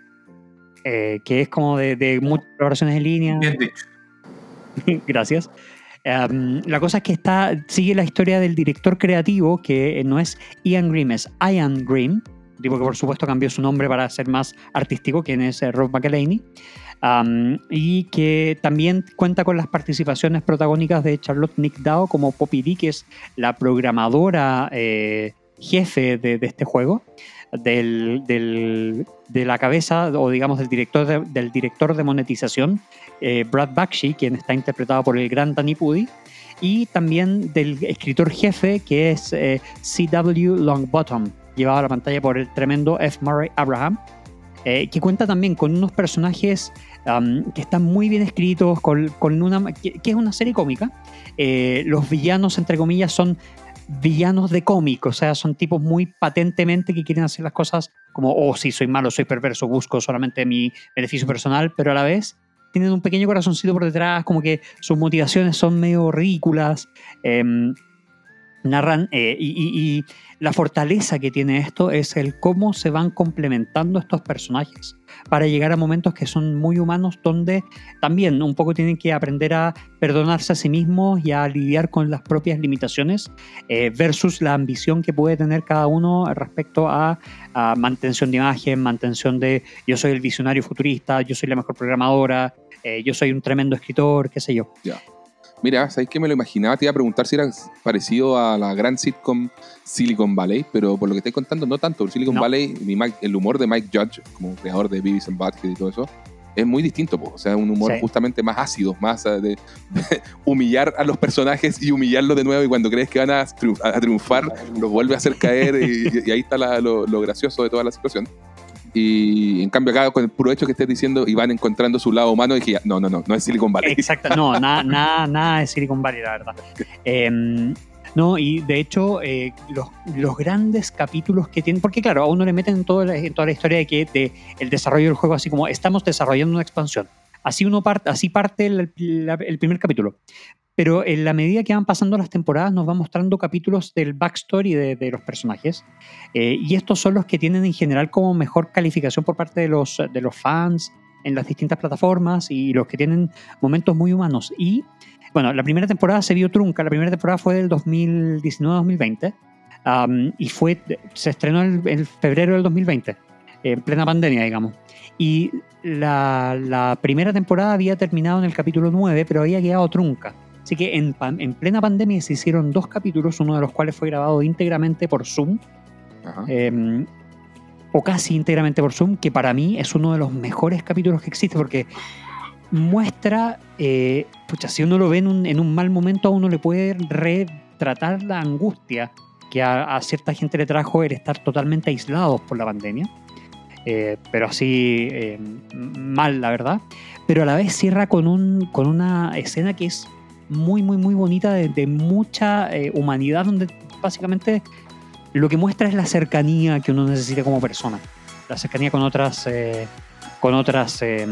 S1: Eh, que es como de, de muchas colaboraciones en línea.
S3: Bien dicho.
S1: Gracias. Um, la cosa es que está, sigue la historia del director creativo, que eh, no es Ian Grimm, es Ian Grimm, tipo que por supuesto cambió su nombre para ser más artístico, quien es eh, Rob McElhaney, um, y que también cuenta con las participaciones protagónicas de Charlotte Nick Dow como Poppy Dee, que es la programadora eh, jefe de, de este juego, del, de la cabeza o digamos del director de, del director de monetización, eh, Brad Bakshi, quien está interpretado por el gran Danny Pudi, y también del escritor jefe que es eh, C.W. Longbottom, llevado a la pantalla por el tremendo F. Murray Abraham, eh, que cuenta también con unos personajes um, que están muy bien escritos, con, con una, que, es una serie cómica. Los villanos, entre comillas, son villanos de cómic, o sea, son tipos muy patentemente que quieren hacer las cosas como, oh, sí, soy malo, soy perverso, busco solamente mi beneficio personal, pero a la vez tienen un pequeño corazoncito por detrás, como que sus motivaciones son medio ridículas. em, narran eh, y, la fortaleza que tiene esto es el cómo se van complementando estos personajes para llegar a momentos que son muy humanos donde también un poco tienen que aprender a perdonarse a sí mismos y a lidiar con las propias limitaciones eh, versus la ambición que puede tener cada uno respecto a, mantención de imagen, mantención de yo soy el visionario futurista, yo soy la mejor programadora, eh, yo soy un tremendo escritor, qué sé yo.
S4: Mira, ¿sabéis que me lo imaginaba? Te iba a preguntar si era parecido a la gran sitcom Silicon Valley, pero por lo que estoy contando, no tanto. Silicon
S1: No.
S4: Valley, el humor de Mike Judge, como creador de Beavis and Butthead y todo eso, es muy distinto. po. O sea, un humor
S1: Sí.
S4: justamente más ácido, más eh, de, humillar a los personajes y humillarlos de nuevo. Y cuando crees que van a, triunf- a triunfar, los vuelve a hacer caer. Y, y ahí está la- lo, lo gracioso de toda la situación. Y en cambio, acá con el puro hecho que estés diciendo y van encontrando su lado humano, dije, no, no, no, no es Silicon Valley.
S1: Exacto, no, nada, nada, nada de Silicon Valley, la verdad. Em, no, y de hecho, eh, los, los grandes capítulos que tienen, porque claro, a uno le meten en, todo la- en toda la historia de que de el desarrollo del juego, así como estamos desarrollando una expansión. Así uno parte, así parte el, el primer capítulo. Pero en la medida que van pasando las temporadas, nos va mostrando capítulos del backstory de, de los personajes. Eh, y estos son los que tienen en general como mejor calificación por parte de los, de los fans en las distintas plataformas y los que tienen momentos muy humanos. Y bueno, la primera temporada se vio trunca, la primera temporada fue del 2019-2020 um, y fue, se estrenó en febrero del 2020, en plena pandemia, digamos. Y la, la primera temporada había terminado en el capítulo 9, pero había quedado trunca. Así que en, plena pandemia se hicieron dos capítulos, uno de los cuales fue grabado íntegramente por Zoom, eh, o casi íntegramente por Zoom, que para mí es uno de los mejores capítulos que existe porque muestra, eh, pucha, si uno lo ve en un, en un mal momento, a uno le puede retratar la angustia que a, a cierta gente le trajo el estar totalmente aislados por la pandemia. Eh, pero así eh, m- mal, la verdad. Pero a la vez cierra con, un, con una escena que es muy, muy, muy bonita, de, mucha eh, humanidad, donde básicamente lo que muestra es la cercanía que uno necesita como persona. La cercanía con otras. eh, con otras. eh,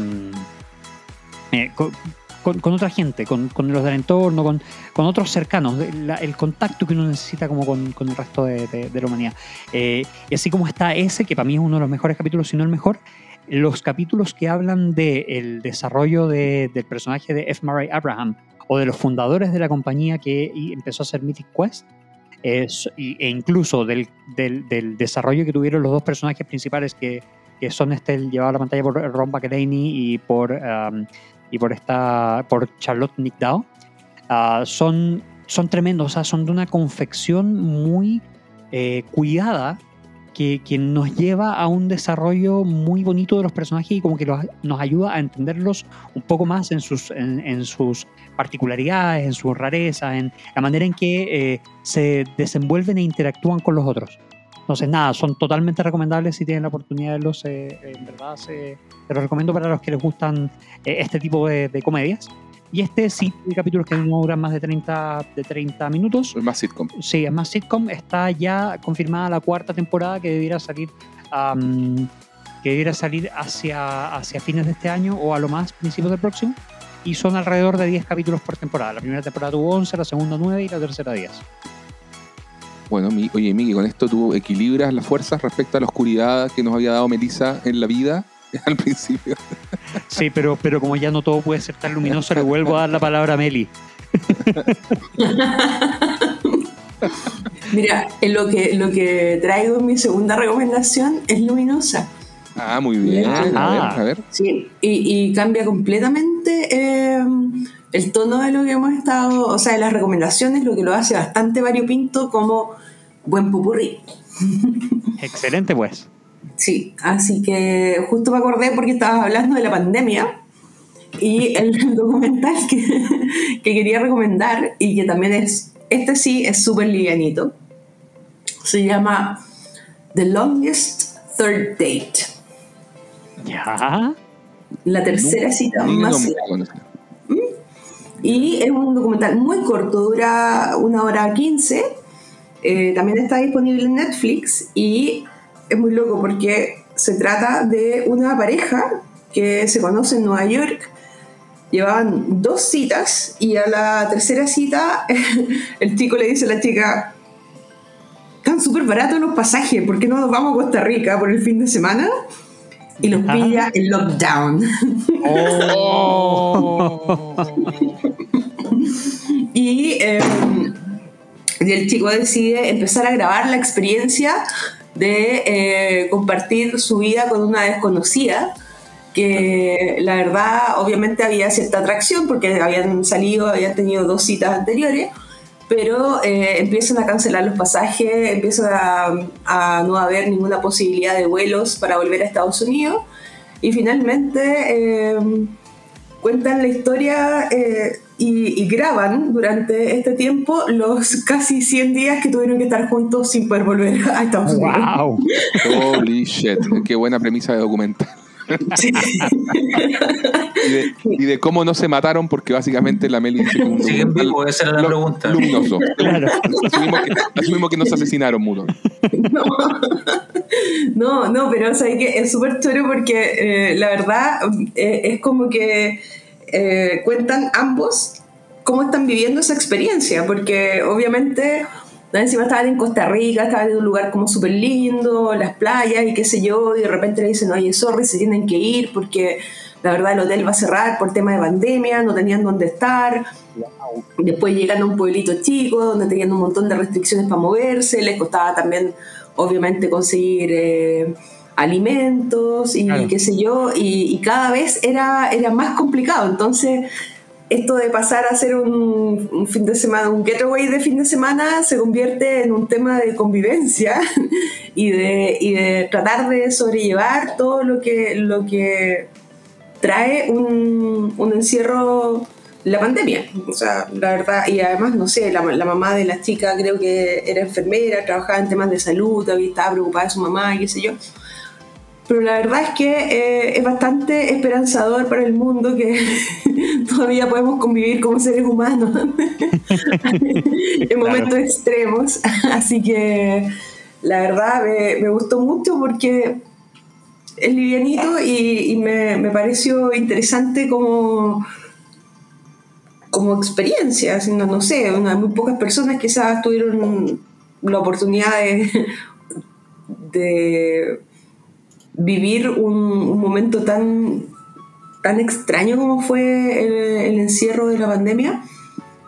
S1: eh, con, con- otra gente, con, los del entorno, con, con otros cercanos, el contacto que uno necesita como con, el resto de, la humanidad. Eh, y así como está ese, que para mí es uno de los mejores capítulos, si no el mejor, los capítulos que hablan del desarrollo de- del personaje de F. Murray Abraham o de los fundadores de la compañía que empezó a hacer Mythic Quest, e incluso del, desarrollo que tuvieron los dos personajes principales que, que son este llevado a la pantalla por Ron McElhaney y por y por esta por Charlotte Nickdow ah, son son tremendos, o sea, son de una confección muy eh, cuidada que, que nos lleva a un desarrollo muy bonito de los personajes y como que los- nos ayuda a entenderlos un poco más en sus, en, en sus particularidades, en sus rarezas, en la manera en que eh, se desenvuelven e interactúan con los otros. Entonces, nada, son totalmente recomendables si tienen la oportunidad de verlos. eh, en verdad, se, se los recomiendo para los que les gustan eh, este tipo de, de comedias. Y este sí, el capítulo que no duran más de 30, de 30 minutos.
S4: Es más sitcom.
S1: Sí, es más sitcom. Está ya confirmada la cuarta temporada que debiera salir que debiera salir hacia, hacia fines de este año o a lo más principios del próximo. Y son alrededor de 10 capítulos por temporada. La primera temporada tuvo 11, la segunda 9 y la tercera 10.
S4: Bueno, mi- oye, Miki, con esto tú equilibras las fuerzas respecto a la oscuridad que nos había dado Melissa en la vida al principio.
S1: Sí, pero, pero como ya no todo puede ser tan luminoso, le vuelvo a dar la palabra a Meli.
S2: Mira, lo que, lo que traigo en mi segunda recomendación es luminosa.
S4: Ah, muy bien. A ver,
S1: Ah.
S4: a ver.
S2: Sí, y, y cambia completamente eh, el tono de lo que hemos estado, o sea, de las recomendaciones, lo que lo hace bastante variopinto como buen pupurrí.
S1: Excelente, pues.
S2: Sí, así que justo me acordé porque estabas hablando de la pandemia y el documental que, que quería recomendar y que también es, este sí es súper livianito, se llama The Longest Third Date.
S1: Ya.
S2: La tercera cita más
S4: conozco.
S2: Y es un documental muy corto, dura una hora quince. Eh, también está disponible en Netflix y es muy loco porque se trata de una pareja que se conoce en Nueva York. Llevaban dos citas y a la tercera cita el chico le dice a la chica, están súper baratos los pasajes, ¿por qué no nos vamos a Costa Rica por el fin de semana? Y los
S1: Ah.
S2: pilla el lockdown.
S4: Oh.
S2: Y, eh, y el chico decide empezar a grabar la experiencia de eh, compartir su vida con una desconocida, que la verdad obviamente había cierta atracción porque habían salido, habían tenido dos citas anteriores, pero eh, empiezan a cancelar los pasajes, empiezan a, a no haber ninguna posibilidad de vuelos para volver a Estados Unidos y finalmente... eh, cuentan la historia y, y graban durante este tiempo los casi 100 días que tuvieron que estar juntos sin poder volver a Estados Unidos.
S1: Wow.
S4: Holy shit. Qué buena premisa de documental.
S2: Sí.
S4: Y de, y de cómo no se mataron, porque básicamente la Meli dice que un
S3: Siguen
S4: documental
S3: vivos, esa era la
S4: lu-
S3: pregunta.
S4: Luminoso.
S1: Claro.
S4: Asumimos que, asumimos que no se asesinaron, Muro.
S2: No, no, pero o sea, que es súper choro porque eh, la verdad eh, es como que eh, cuentan ambos cómo están viviendo esa experiencia, porque obviamente encima estaban en Costa Rica, estaban en un lugar como súper lindo, las playas y qué sé yo, y de repente le dicen, oye, sorry, se tienen que ir porque la verdad el hotel va a cerrar por tema de pandemia, no tenían dónde estar. Después llegan a un pueblito chico donde tenían un montón de restricciones para moverse, les costaba también obviamente conseguir eh, alimentos y
S1: Claro.
S2: qué sé yo, y, y cada vez era, era más complicado. Entonces, esto de pasar a hacer un, un fin de semana, un getaway de fin de semana, se convierte en un tema de convivencia y de, y de tratar de sobrellevar todo lo que, lo que trae un, un encierro la pandemia. O sea, la verdad, y además, no sé, la, la mamá de la chica creo que era enfermera, trabajaba en temas de salud, estaba preocupada de su mamá y qué sé yo. Pero la verdad es que eh, es bastante esperanzador para el mundo que todavía podemos convivir como seres humanos en momentos extremos. Así que la verdad me, me gustó mucho porque es livianito y, y me, me pareció interesante como, como experiencia. No, no sé, una- muy pocas personas quizás tuvieron la oportunidad de, de vivir un, un momento tan, tan extraño como fue el, el encierro de la pandemia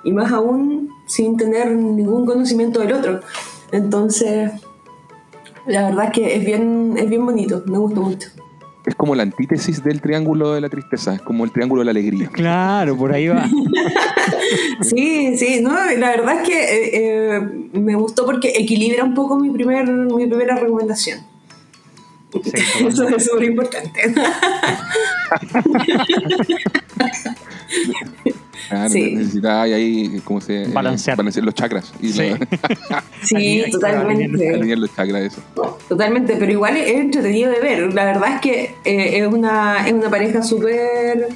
S2: y más aún sin tener ningún conocimiento del otro. Entonces, la verdad es que es bien, es bien bonito, me gustó mucho.
S4: Es como la antítesis del triángulo de la tristeza, es como el triángulo de la alegría.
S1: Claro, por ahí va.
S2: Sí, sí, no, la verdad es que eh, eh, me gustó porque equilibra un poco mi, primer, mi primera recomendación.
S1: Sí,
S2: Eso es súper importante.
S4: Claro,
S2: Sí.
S4: necesitaba ahí, ¿cómo se
S1: Balancear.
S4: balancear los chakras. Y
S1: Sí.
S4: lo-
S2: Sí,
S1: Alinear-
S2: totalmente.
S4: alinear los chakras, eso.
S2: Totalmente, pero igual es entretenido de ver. La verdad es que eh, es, una, es una pareja súper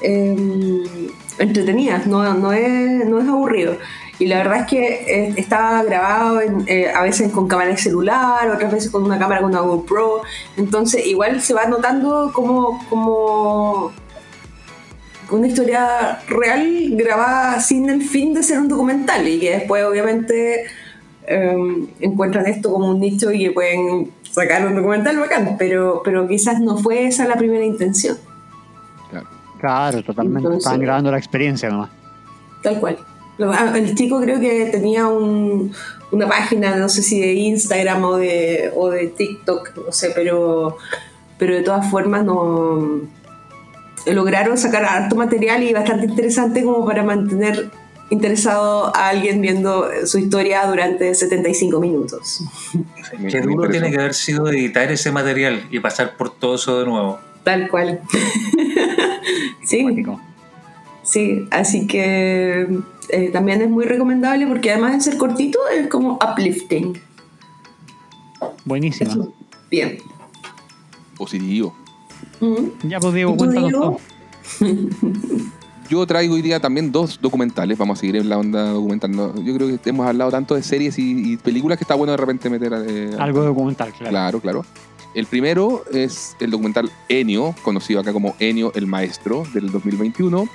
S2: eh, entretenida, no, no, es, no es aburrido. Y la verdad es que eh, está grabado en, eh, a veces con cámara de celular, otras veces con una cámara con una GoPro. Entonces igual se va notando como, como una historia real grabada sin el fin de ser un documental y que después obviamente eh, encuentran esto como un nicho y que pueden sacar un documental bacán, pero, pero quizás no fue esa la primera intención,
S4: Claro.
S1: Claro, totalmente.
S2: Entonces-
S1: Estaban grabando la experiencia nomás.
S2: tal cual. El chico creo que tenía un- una página, no sé si de Instagram o de, o de TikTok, no sé, pero, pero de todas formas no lograron sacar harto material y bastante interesante como para mantener interesado a alguien viendo su historia durante 75 minutos.
S3: Qué duro tiene que haber sido editar ese material y pasar por todo eso de nuevo.
S2: Tal cual. sí, sí, así que eh, también es muy recomendable porque además de ser cortito es como uplifting.
S1: Buenísima.
S2: Eso, Bien.
S4: Positivo.
S2: Mm.
S1: Ya pues Diego,
S2: ¿Y tú,
S1: cuéntanos todo.
S4: Yo traigo hoy día también dos documentales. Vamos a seguir en la onda documental. ¿no? Yo creo que hemos hablado tanto de series y, y películas que está bueno de repente meter eh,
S1: Algo documental, claro.
S4: Claro, claro. El primero es el documental Enio, conocido acá como Enio el Maestro, del 2021,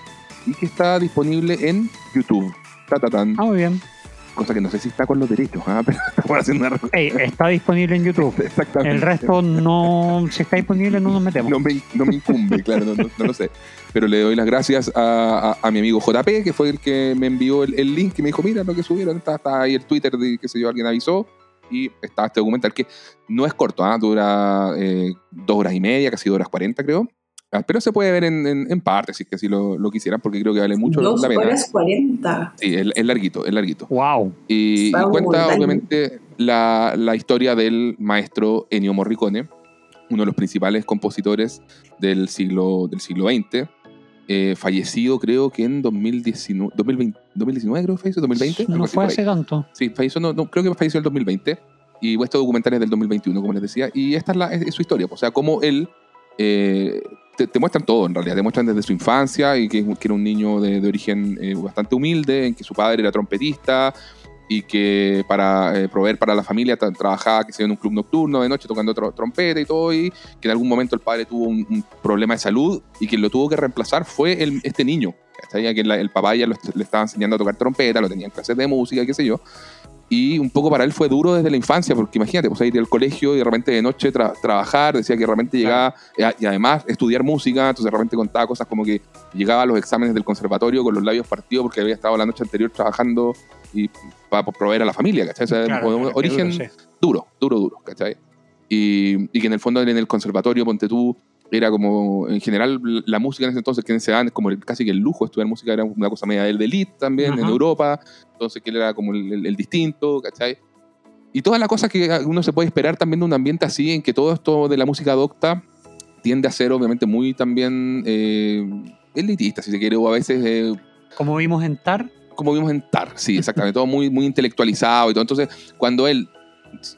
S4: y que está disponible en YouTube. Tatatán.
S1: Ah, muy bien.
S4: Cosa que no sé si está con los derechos, ¿ah? pero estamos haciendo una...
S1: Ey, está disponible en YouTube.
S4: Exactamente.
S1: El resto no, si está disponible no nos metemos.
S4: no me, no me incumbe, claro, no, no- no lo sé. Pero le doy las gracias a, a- a mi amigo JP, que fue el que me envió el, el link y me dijo, mira lo que subieron, está, está ahí el Twitter de qué sé yo, alguien avisó. Y está este documental que no es corto, ¿ah? dura eh, dos horas y media, casi dos horas cuarenta creo. Ah, Pero se puede ver en, en, en partes, si es que así lo, lo quisieran, porque creo que vale mucho
S2: Dos
S4: la pena.
S2: horas 40.
S4: Sí, es, es larguito, es larguito.
S1: Wow.
S4: Y, y cuenta, obviamente, la, la historia del maestro Ennio Morricone, uno de los principales compositores del siglo, del siglo XX, eh, fallecido creo que en 2019, 2020, 2019 creo que falleció, 2020. algo
S1: No fue hace tanto.
S4: Sí, falleció, no, no, creo que falleció en el 2020. Y este documental es del 2021, como les decía. Y esta es, la, es, es su historia. O sea, cómo él. Eh, te, muestran todo, en realidad. Te muestran desde su infancia y que, era un niño de, origen eh, bastante humilde, en que su padre era trompetista y que para eh, proveer para la familia tra- trabajaba que en un club nocturno de noche tocando tro- trompeta y todo. Y que en algún momento el padre tuvo un, problema de salud y quien lo tuvo que reemplazar fue el- este niño. Que la- el papá ya lo- le estaba enseñando a tocar trompeta, lo tenía en clases de música, qué sé yo. Y un poco para él fue duro desde la infancia, porque imagínate, pues ir al colegio y de repente de noche tra- trabajar, decía que de repente llegaba, eh, y además estudiar música, entonces de repente contaba cosas como que llegaba a los exámenes del conservatorio con los labios partidos porque había estado la noche anterior trabajando y para proveer a la familia, ¿cachai? O sea,
S1: Claro,
S4: un origen
S1: duro, sí.
S4: duro, duro, duro, ¿cachai? Y, y que en el fondo en el conservatorio, ponte tú, era como, en general, la música en ese entonces, que se dan es como el- casi que el lujo, estudiar música era una cosa media del de elite también, en
S1: Ajá.
S4: Europa, entonces que él era como el, el- el distinto, ¿cachai? Y todas las cosas que uno se puede esperar también de un ambiente así, en que todo esto de la música docta tiende a ser obviamente muy también eh, elitista, si se quiere, o a veces... eh,
S1: Como vimos en TAR,
S4: como vimos en TAR, sí, exactamente, todo muy, muy intelectualizado y todo. Entonces, cuando él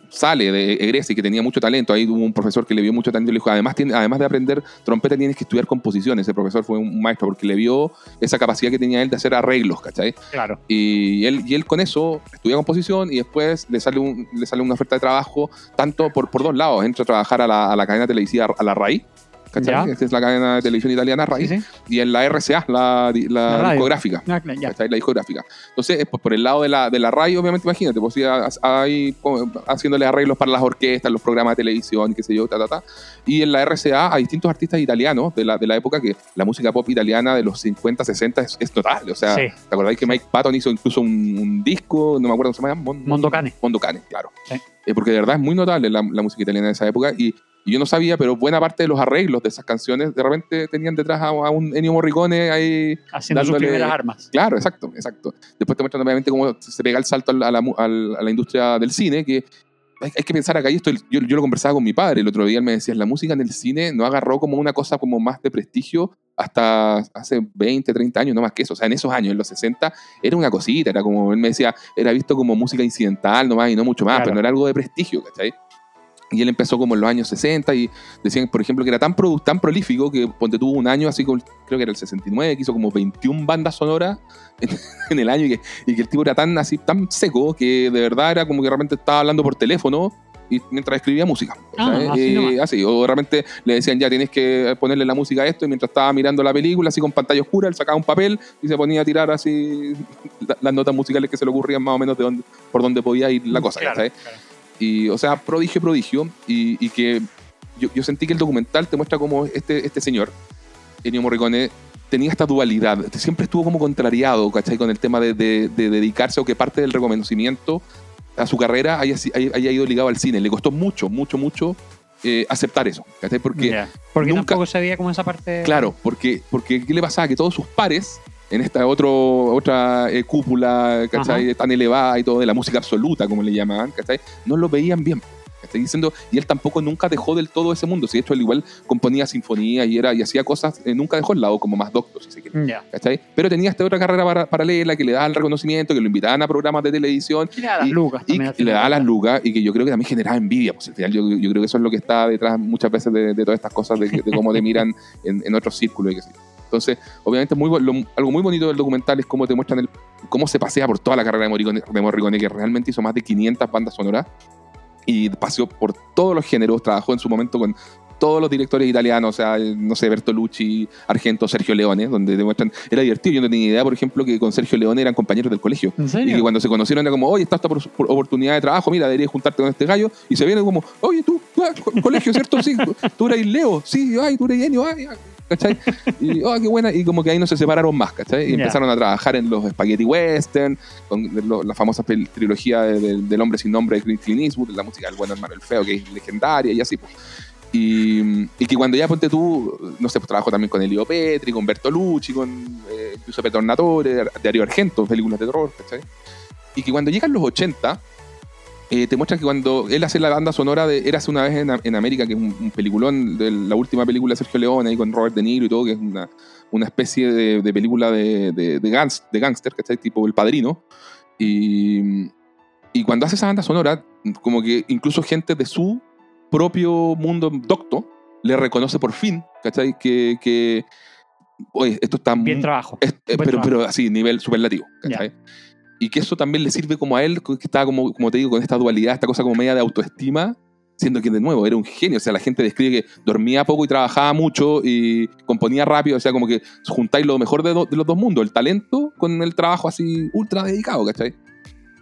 S4: sale de egresa y que tenía mucho talento, ahí hubo un profesor que le vio mucho talento y le dijo, además, tiene- además de aprender trompeta tienes que estudiar composición. Ese profesor fue un maestro porque le vio esa capacidad que tenía él de hacer arreglos, ¿cachai?
S1: claro.
S4: Y él, y él con eso estudia composición y después le sale, un- le sale una oferta de trabajo tanto por, por dos lados. Entra a trabajar a la, a la cadena televisiva, a la RAI, ¿cachai? Es la cadena de televisión italiana RAI.
S1: Sí, sí.
S4: Y en la RCA, la, la,
S1: La
S4: discográfica.
S1: Ah.
S4: La discográfica. Entonces, pues, por el lado de la, de la radio, obviamente, imagínate, pues sí, ha- ahí como, haciéndole arreglos para las orquestas, los programas de televisión, qué sé yo, ta, ta, ta. Y en la RCA a distintos artistas italianos de la, de la época que la música pop italiana de los 50, 60 es, es notable. O sea,
S1: Sí.
S4: ¿te acordáis que Mike Patton hizo incluso un, un disco, no me acuerdo cómo se llama? Mon-
S1: Mondocane.
S4: Mondocane, claro. Eh, porque de verdad es muy notable la, la música italiana de esa época y, y yo no sabía, pero buena parte de los arreglos de esas canciones de repente tenían detrás a, a un Ennio Morricone ahí
S1: Haciendo sus
S4: dándole-
S1: primeras armas.
S4: Claro, exacto, exacto. Después te muestran obviamente cómo se pega el salto a la, a la a la industria del cine, que hay, hay que pensar acá, y esto yo, yo lo conversaba con mi padre el otro día, él me decía, la música en el cine no agarró como una cosa como más de prestigio hasta hace 20, 30 años, no más que eso. O sea, en esos años, en los 60, era una cosita, era como, él me decía, era visto como música incidental nomás y no mucho más,
S1: Claro.
S4: pero no era algo de prestigio, ¿cachai? Y él empezó como en los años 60 y decían, por ejemplo, que era tan, produ- tan prolífico que ponte tuvo un año así, como, creo que era el 69, que hizo como 21 bandas sonoras en, en el año y que, y que el tipo era tan así, tan seco que de verdad era como que realmente estaba hablando por teléfono y mientras escribía música.
S1: Ah, así
S4: Eh, así, o realmente le decían ya tienes que ponerle la música a esto y mientras estaba mirando la película así con pantalla oscura, él sacaba un papel y se ponía a tirar así la- las notas musicales que se le ocurrían más o menos de dónde, por dónde podía ir la cosa.
S1: Claro,
S4: ¿sabes?
S1: claro.
S4: Y, o sea, prodigio, prodigio. Y, y que yo, yo sentí que el documental te muestra cómo este, este señor, Ennio Morricone, tenía esta dualidad. Siempre estuvo como contrariado, ¿cachai? Con el tema de, de- de dedicarse o que parte del reconocimiento a su carrera haya, haya, ido ligado al cine. Le costó mucho, mucho, mucho eh, aceptar eso, ¿cachai? Porque,
S1: Ya. Porque
S4: nunca-
S1: tampoco se veía como esa parte.
S4: claro, porque, porque ¿qué le pasaba? Que todos sus pares en esta otro, otra eh, cúpula, ¿cachai? Tan elevada y todo, de la música absoluta, como le llamaban, ¿cachai? No lo veían bien. Estoy diciendo, y él tampoco nunca dejó del todo ese mundo. Si de hecho, él igual componía sinfonía y era y hacía cosas, eh, nunca dejó el lado como más doctor, si se quiere.
S1: Ya.
S4: ¿cachai? Pero tenía esta otra carrera para- paralela que le daba el reconocimiento, que lo invitaban a programas de televisión
S1: Y le da las lucas
S4: y que le daba las lucas y que yo creo que también generaba envidia. Pues al final yo, yo creo que eso es lo que está detrás muchas veces de, de todas estas cosas, de, de cómo te miran en, en otros círculos y qué sé yo. Entonces, obviamente, muy, lo- algo muy bonito del documental es cómo te muestran el, cómo se pasea por toda la carrera de Morricone, de Morricone, que realmente hizo más de 500 bandas sonoras y paseó por todos los géneros, trabajó en su momento con todos los directores italianos, o sea, no sé, Bertolucci, Argento, Sergio Leone, donde demuestran, era divertido, yo no tenía idea, por ejemplo, que con Sergio Leone eran compañeros del colegio.
S1: ¿En
S4: Y
S1: serio?
S4: que cuando se conocieron era como, oye, está esta por- por oportunidad de trabajo, mira, deberías juntarte con este gallo. Y se viene como, oye, tú, ah, co- colegio, ¿cierto? Sí, tú eres Leo, sí, ay, tú eres Enio, ay, ay", ¿cachai? Y, oh, qué buena. Y como que ahí no se separaron más, ¿cachai? Y
S1: Ya.
S4: empezaron a trabajar en los spaghetti western, con lo- la famosa trilogía de- de- del hombre sin nombre de Clint Eastwood, la música del bueno hermano el feo, que es legendaria y así, pues. Y, y que cuando ya ponte tú, no sé, pues trabajo también con Elio Petri, con Bertolucci, con eh, Giuseppe Tornatore, Dario Argento, películas de terror, ¿cachai? Y que cuando llegan los 80, eh, te muestran que cuando él hace la banda sonora de Érase una vez en, en América, que es un, un peliculón, de la última película de Sergio Leone, ahí con Robert De Niro y todo, que es una, una especie de, de película de, de, de, gans- de gángster, ¿cachai? Tipo El Padrino. Y, y cuando hace esa banda sonora, como que incluso gente de su propio mundo docto le reconoce por fin, ¿cachai? Que, que oye, esto está
S1: Bien trabajo.
S4: es- eh, pero,
S1: trabajo.
S4: pero así, nivel superlativo. ¿cachai? Y que eso también le sirve como a él, que estaba como, como te digo, con esta dualidad, esta cosa como media de autoestima, siendo que de nuevo era un genio. O sea, la gente describe que dormía poco y trabajaba mucho y componía rápido. O sea, como que juntáis lo mejor de, do- de los dos mundos, el talento con el trabajo así ultra dedicado, ¿cachai?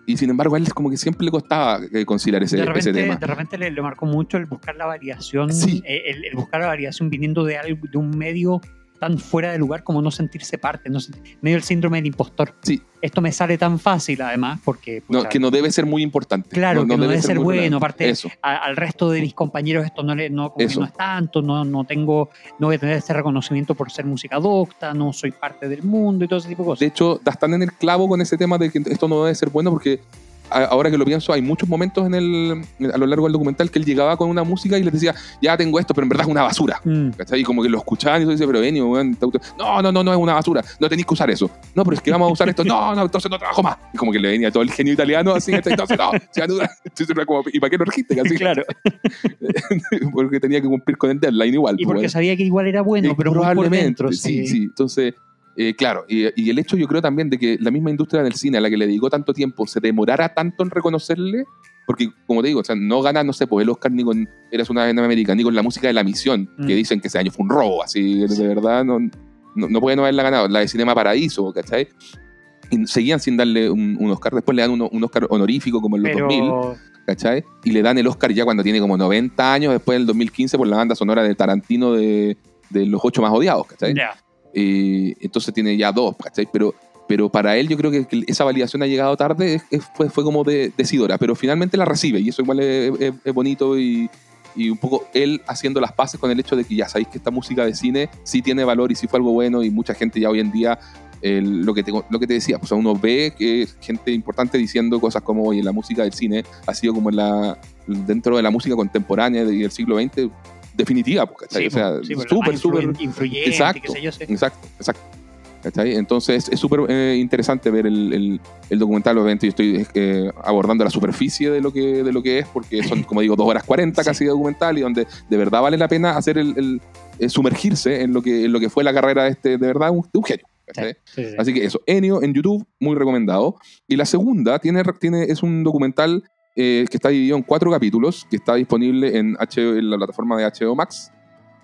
S4: Y sin embargo, a él es como que siempre le costaba eh, conciliar ese,
S1: de
S4: ese
S1: repente,
S4: tema.
S1: de repente le, le marcó mucho el buscar la variación,
S4: Sí.
S1: eh, el, el buscar la variación viniendo de algo, de un medio tan fuera de lugar como no sentirse parte, no sentir- medio el síndrome del impostor.
S4: Sí.
S1: Esto me sale tan fácil, además, porque
S4: No, que no debe ser muy importante.
S1: Claro, que no debe ser bueno, aparte- a- al resto de mis compañeros esto no le no, no es tanto, no, no tengo, no voy a tener este reconocimiento por ser música docta, no soy parte del mundo y todo ese tipo de cosas.
S4: De hecho, das tan en el clavo con ese tema de que esto no debe ser bueno porque ahora que lo pienso, hay muchos momentos en el, a lo largo del documental que él llegaba con una música y les decía, ya tengo esto, pero en verdad es una basura.
S1: Mm.
S4: Y como que lo escuchaban y dice, pero Benio, weón, no, no, no, no es una basura, no tenéis que usar eso. No, pero es que vamos a usar esto, no, no, entonces no trabajo más. Y como que le venía todo el genio italiano así, entonces no, se anuda. ¿y para qué lo registe? Así,
S1: claro.
S4: porque tenía que cumplir con el deadline igual.
S1: Y
S4: pues,
S1: porque
S4: weón.
S1: sabía que igual era bueno,
S4: Eh,
S1: pero muy por
S4: probablemente,
S1: dentro.
S4: sí, sí. Entonces, eh, claro, y, y el hecho yo creo también de que la misma industria del cine a la que le dedicó tanto tiempo se demorara tanto en reconocerle, porque como te digo, o sea, no gana, no sé, pues el Oscar ni con Eras una vez en América, ni con la música de La Misión,
S1: Mm.
S4: que dicen que ese año fue un robo, así, de verdad, no, no, no puede no haberla ganado. La de Cinema Paraíso, ¿cachai? Y seguían sin darle un, un Oscar, después le dan uno- un Oscar honorífico como en los
S1: Pero
S4: 2000. ¿cachai? Y le dan el Oscar ya cuando tiene como 90 años, después del 2015, por la banda sonora de Tarantino de, de Los Ocho Más Odiados, ¿cachai?
S1: ya.
S4: Eh, entonces tiene ya dos, ¿cachai? Pero, pero para él yo creo que, esa validación ha llegado tarde, es- fue, fue como de, decidora, pero finalmente la recibe y eso igual es, es- es bonito y, y un poco él haciendo las paces con el hecho de que ya sabéis que esta música de cine sí tiene valor y sí fue algo bueno y mucha gente ya hoy en día... lo, que te, lo que te decía, pues uno ve que gente importante diciendo cosas como, oye, la música del cine ha sido como la dentro de la música contemporánea del siglo XX definitiva, ¿cachai? o sea,
S1: sí, pues,
S4: súper, súper
S1: influyente,
S4: Exacto.
S1: qué sé yo, sí.
S4: Exacto, exacto. ¿Cachai? Entonces es súper eh, interesante ver el, el- el documental, obviamente yo estoy eh, abordando la superficie de lo, que, de lo que es, porque son, como digo, dos horas 40
S1: Sí.
S4: casi de documental y donde de verdad vale la pena hacer el, el- eh, sumergirse en lo, que, en lo que fue la carrera de este, de verdad, un, de un genio.
S1: Sí, sí.
S4: Así que eso, Enio en YouTube, muy recomendado. Y la segunda tiene, tiene, es un documental eh, que está dividido en cuatro capítulos, que está disponible en, HBO, en la plataforma de HBO Max.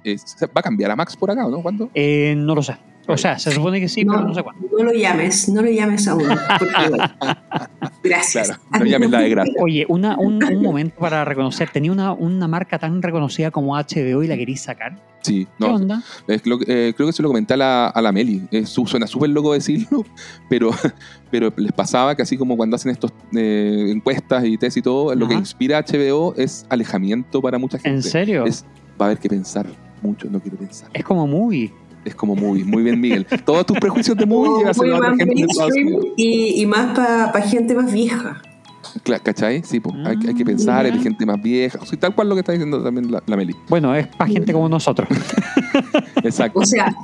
S4: Eh, ¿Va a cambiar a Max por acá o no? ¿Cuándo?
S1: Eh, no lo sé. O sea, se supone que sí, pero no sé cuándo.
S2: No lo llames, no lo llames aún. Gracias.
S4: Claro, no llames la de gracia.
S1: Oye, una, un, un momento para reconocer. Tenía una, una marca tan reconocida como HBO y la queréis sacar.
S4: Sí,
S1: ¿Qué
S4: no,
S1: onda?
S4: es lo que- eh, creo que se lo comenté a la, a la Meli. Suena súper loco decirlo, pero, pero les pasaba que así como cuando hacen estos eh, encuestas y test y todo, lo que inspira a HBO es alejamiento para mucha gente.
S1: ¿En serio?
S4: Es, va a haber que pensar mucho, no quiero pensar.
S1: Es como movie.
S4: Es como movie, muy bien, Miguel. Todos tus prejuicios de movie
S2: Muy
S4: llévaselos a la
S2: más
S4: gente de Estados
S2: mainstream
S4: Unidos.
S2: y, y más para gente más vieja.
S4: Cla- ¿Cachai? Sí, po. hay, hay que pensar,
S1: Mm.
S4: hay gente más vieja. O sea, tal cual lo que está diciendo también la, la Meli.
S1: Bueno, es para gente como nosotros.
S4: Exacto.
S2: O sea,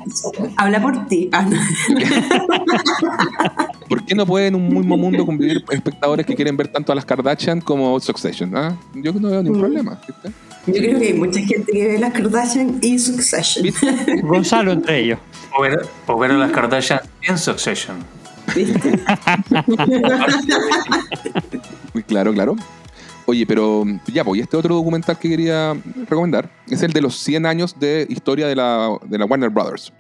S2: habla por ti. Ah, no.
S4: ¿Por qué no pueden en un mismo mundo convivir espectadores que quieren ver tanto a las Kardashian como Succession? ¿Ah? Yo no veo ningún
S2: Mm.
S4: problema. ¿viste?
S2: Yo creo que hay mucha gente que ve las Kardashian y Succession.
S4: ¿Viste?
S1: Gonzalo entre ellos.
S3: O ver, o ver a las Kardashian en Succession.
S2: ¿Viste?
S4: Muy claro, claro. Oye, pero ya, pues, y este otro documental que quería recomendar es el de los 100 años de historia de la, de la Warner Brothers.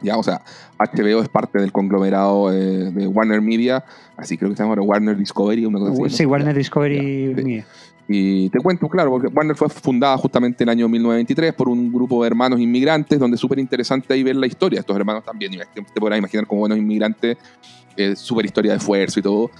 S4: Ya, o sea, HBO es parte del conglomerado eh, de Warner Media, así creo que se llama ahora Warner Discovery, una cosa así. ¿no?
S1: Sí, Warner Discovery.
S4: Ya, sí.
S1: Media.
S4: Y te cuento, claro, porque Warner fue fundada justamente en el año 1923 por un grupo de hermanos inmigrantes, donde es súper interesante ahí ver la historia de estos hermanos también. Y te podrás imaginar como buenos inmigrantes, eh, súper historia de esfuerzo y todo.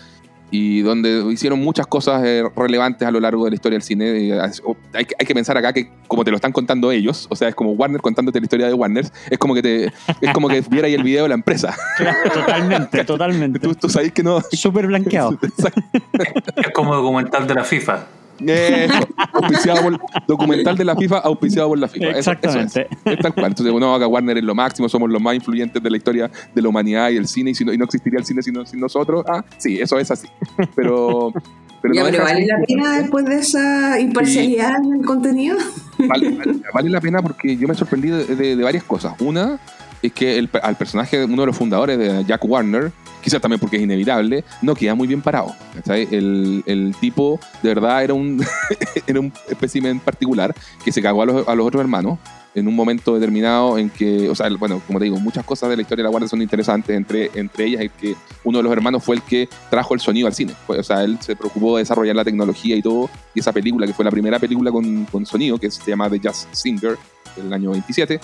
S4: Y donde hicieron muchas cosas eh, relevantes a lo largo de la historia del cine. Y, ah, o- hay, que- hay que pensar acá que, como te lo están contando ellos, o sea, es como Warner contándote la historia de Warner, es como que te es como que viera ahí el video de la empresa.
S1: Claro, totalmente, totalmente.
S4: Tú, tú sabes que no.
S1: Súper blanqueado.
S3: Es como documental de la FIFA.
S4: Eso, auspiciado por, documental de la FIFA, auspiciado por la FIFA. Eso- eso es.
S1: Exactamente.
S4: Es tal cual. Entonces, uno acá Warner es lo máximo, somos los más influyentes de la historia de la humanidad y el cine, y, si no, y no existiría el cine sin, sin nosotros. Ah, sí, eso es así. Pero, pero
S2: Ya,
S4: no
S2: pero ¿vale la pena después de esa imparcialidad en el contenido?
S4: vale, vale- vale la pena porque yo me sorprendí de, de- de varias cosas. Una es que el, al personaje de uno de los fundadores de Jack Warner, quizás también porque es inevitable, no queda muy bien parado. El, el tipo de verdad era un, era un espécimen particular que se cagó a los, a los otros hermanos en un momento determinado en que, o sea, bueno, como te digo, muchas cosas de la historia de la Warner son interesantes, entre, entre ellas el que uno de los hermanos fue el que trajo el sonido al cine. O sea, él se preocupó de desarrollar la tecnología y todo, y esa película, que fue la primera película con, con sonido, que se llama The Jazz Singer, del año 27,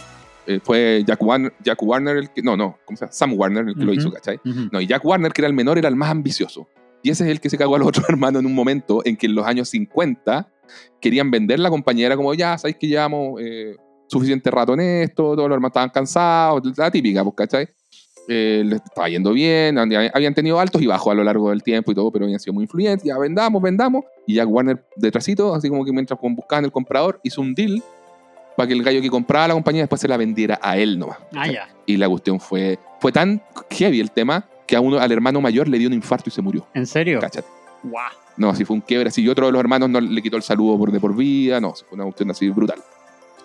S4: eh, fue Jack Warner, Jack Warner el que, no, no, ¿cómo se llama? Sam Warner el que lo hizo, ¿cachai? No, y Jack Warner, que era el menor, era el más ambicioso. Y ese es el que se cagó a los otros hermanos en un momento en que en los años 50 querían vender la compañía. Era como, ya, sabéis que llevamos eh, suficiente rato en esto, todos los hermanos estaban cansados, la típica, pues, ¿cachai? Eh, les estaba yendo bien, habían habían tenido altos y bajos a lo largo del tiempo y todo, pero habían sido muy influyentes. Ya vendamos, vendamos. Y Jack Warner, detrásito, así como que mientras buscaban el comprador, hizo un deal para que el gallo que compraba la compañía después se la vendiera a él nomás.
S1: Ah, ya.
S4: Y la cuestión fue, fue tan heavy el tema que a uno, al hermano mayor le dio un infarto y se murió.
S1: ¿En serio?
S4: Cáchate.
S1: Guau.
S4: No, así fue un quiebre así. Y otro de los hermanos no le quitó el saludo por de por vida. No, fue una cuestión así brutal.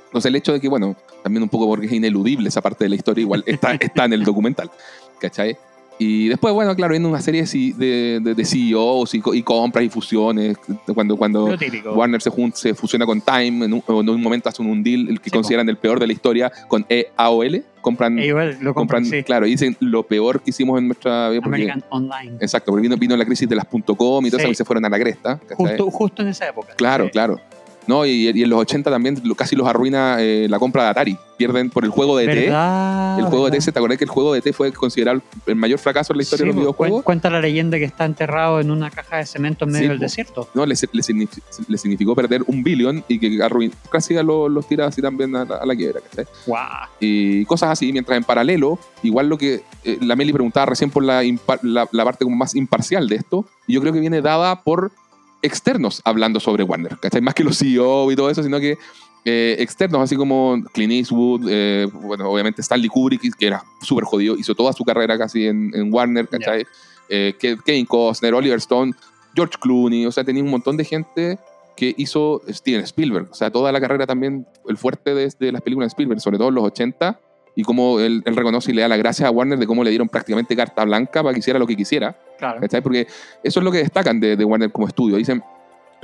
S4: Entonces el hecho de que, bueno, también un poco porque es ineludible esa parte de la historia, igual está, está en el documental. ¿Cachai? Y después, bueno, claro, viendo una serie de, C- de, de- CEOs y, co- y compras y fusiones, cuando, cuando. Warner se, jun- se fusiona con Time, en un, en un momento hacen un deal, el que
S1: Sí, po.
S4: consideran el peor de la historia, con E EAOL, compran,
S1: E igual lo compran,
S4: compran
S1: sí.
S4: claro, y dicen lo peor que hicimos en nuestra vida. porque-
S1: American Online.
S4: Exacto, porque vino, vino la crisis de las .com y todo
S1: Sí.
S4: eso y se fueron a la cresta.
S1: Justo, justo en esa época.
S4: Claro,
S1: Sí.
S4: claro. No, y, y en los 80 también casi los arruina eh, la compra de Atari. Pierden por el juego de E T.
S1: ¿Verdad?
S4: El juego de E. T, ¿te acordás que el juego de E T fue considerado el mayor fracaso en la historia
S1: Sí,
S4: de los
S1: pues,
S4: videojuegos?
S1: cuen- Cuenta la leyenda que está enterrado en una caja de cemento en medio
S4: Sí,
S1: del
S4: po.
S1: desierto.
S4: No, le, le signifi- le significó perder un billón y que arruin- casi a los tira así también a la, a la quiebra.
S1: Guau.
S4: y cosas así, mientras en paralelo, igual lo que eh, la Meli preguntaba recién por la, la parte como más imparcial de esto, y yo creo que viene dada por externos hablando sobre Warner, ¿cachai? Más que los CEO y todo eso, sino que eh, externos, así como Clint Eastwood, eh, bueno, obviamente Stanley Kubrick, que era súper jodido, hizo toda su carrera casi en, en Warner, ¿cachai? Eh, Ke- Kevin Costner, Oliver Stone, George Clooney, o sea, tenía un montón de gente que hizo Steven Spielberg. O sea, toda la carrera también, el fuerte de, de las películas de Spielberg, sobre todo en los 80, y cómo él, él reconoce y le da las gracias a Warner de cómo le dieron prácticamente carta blanca para que hiciera lo que quisiera.
S1: Claro.
S4: ¿cachai? Porque eso es lo que destacan de, de Warner como estudio. Dicen,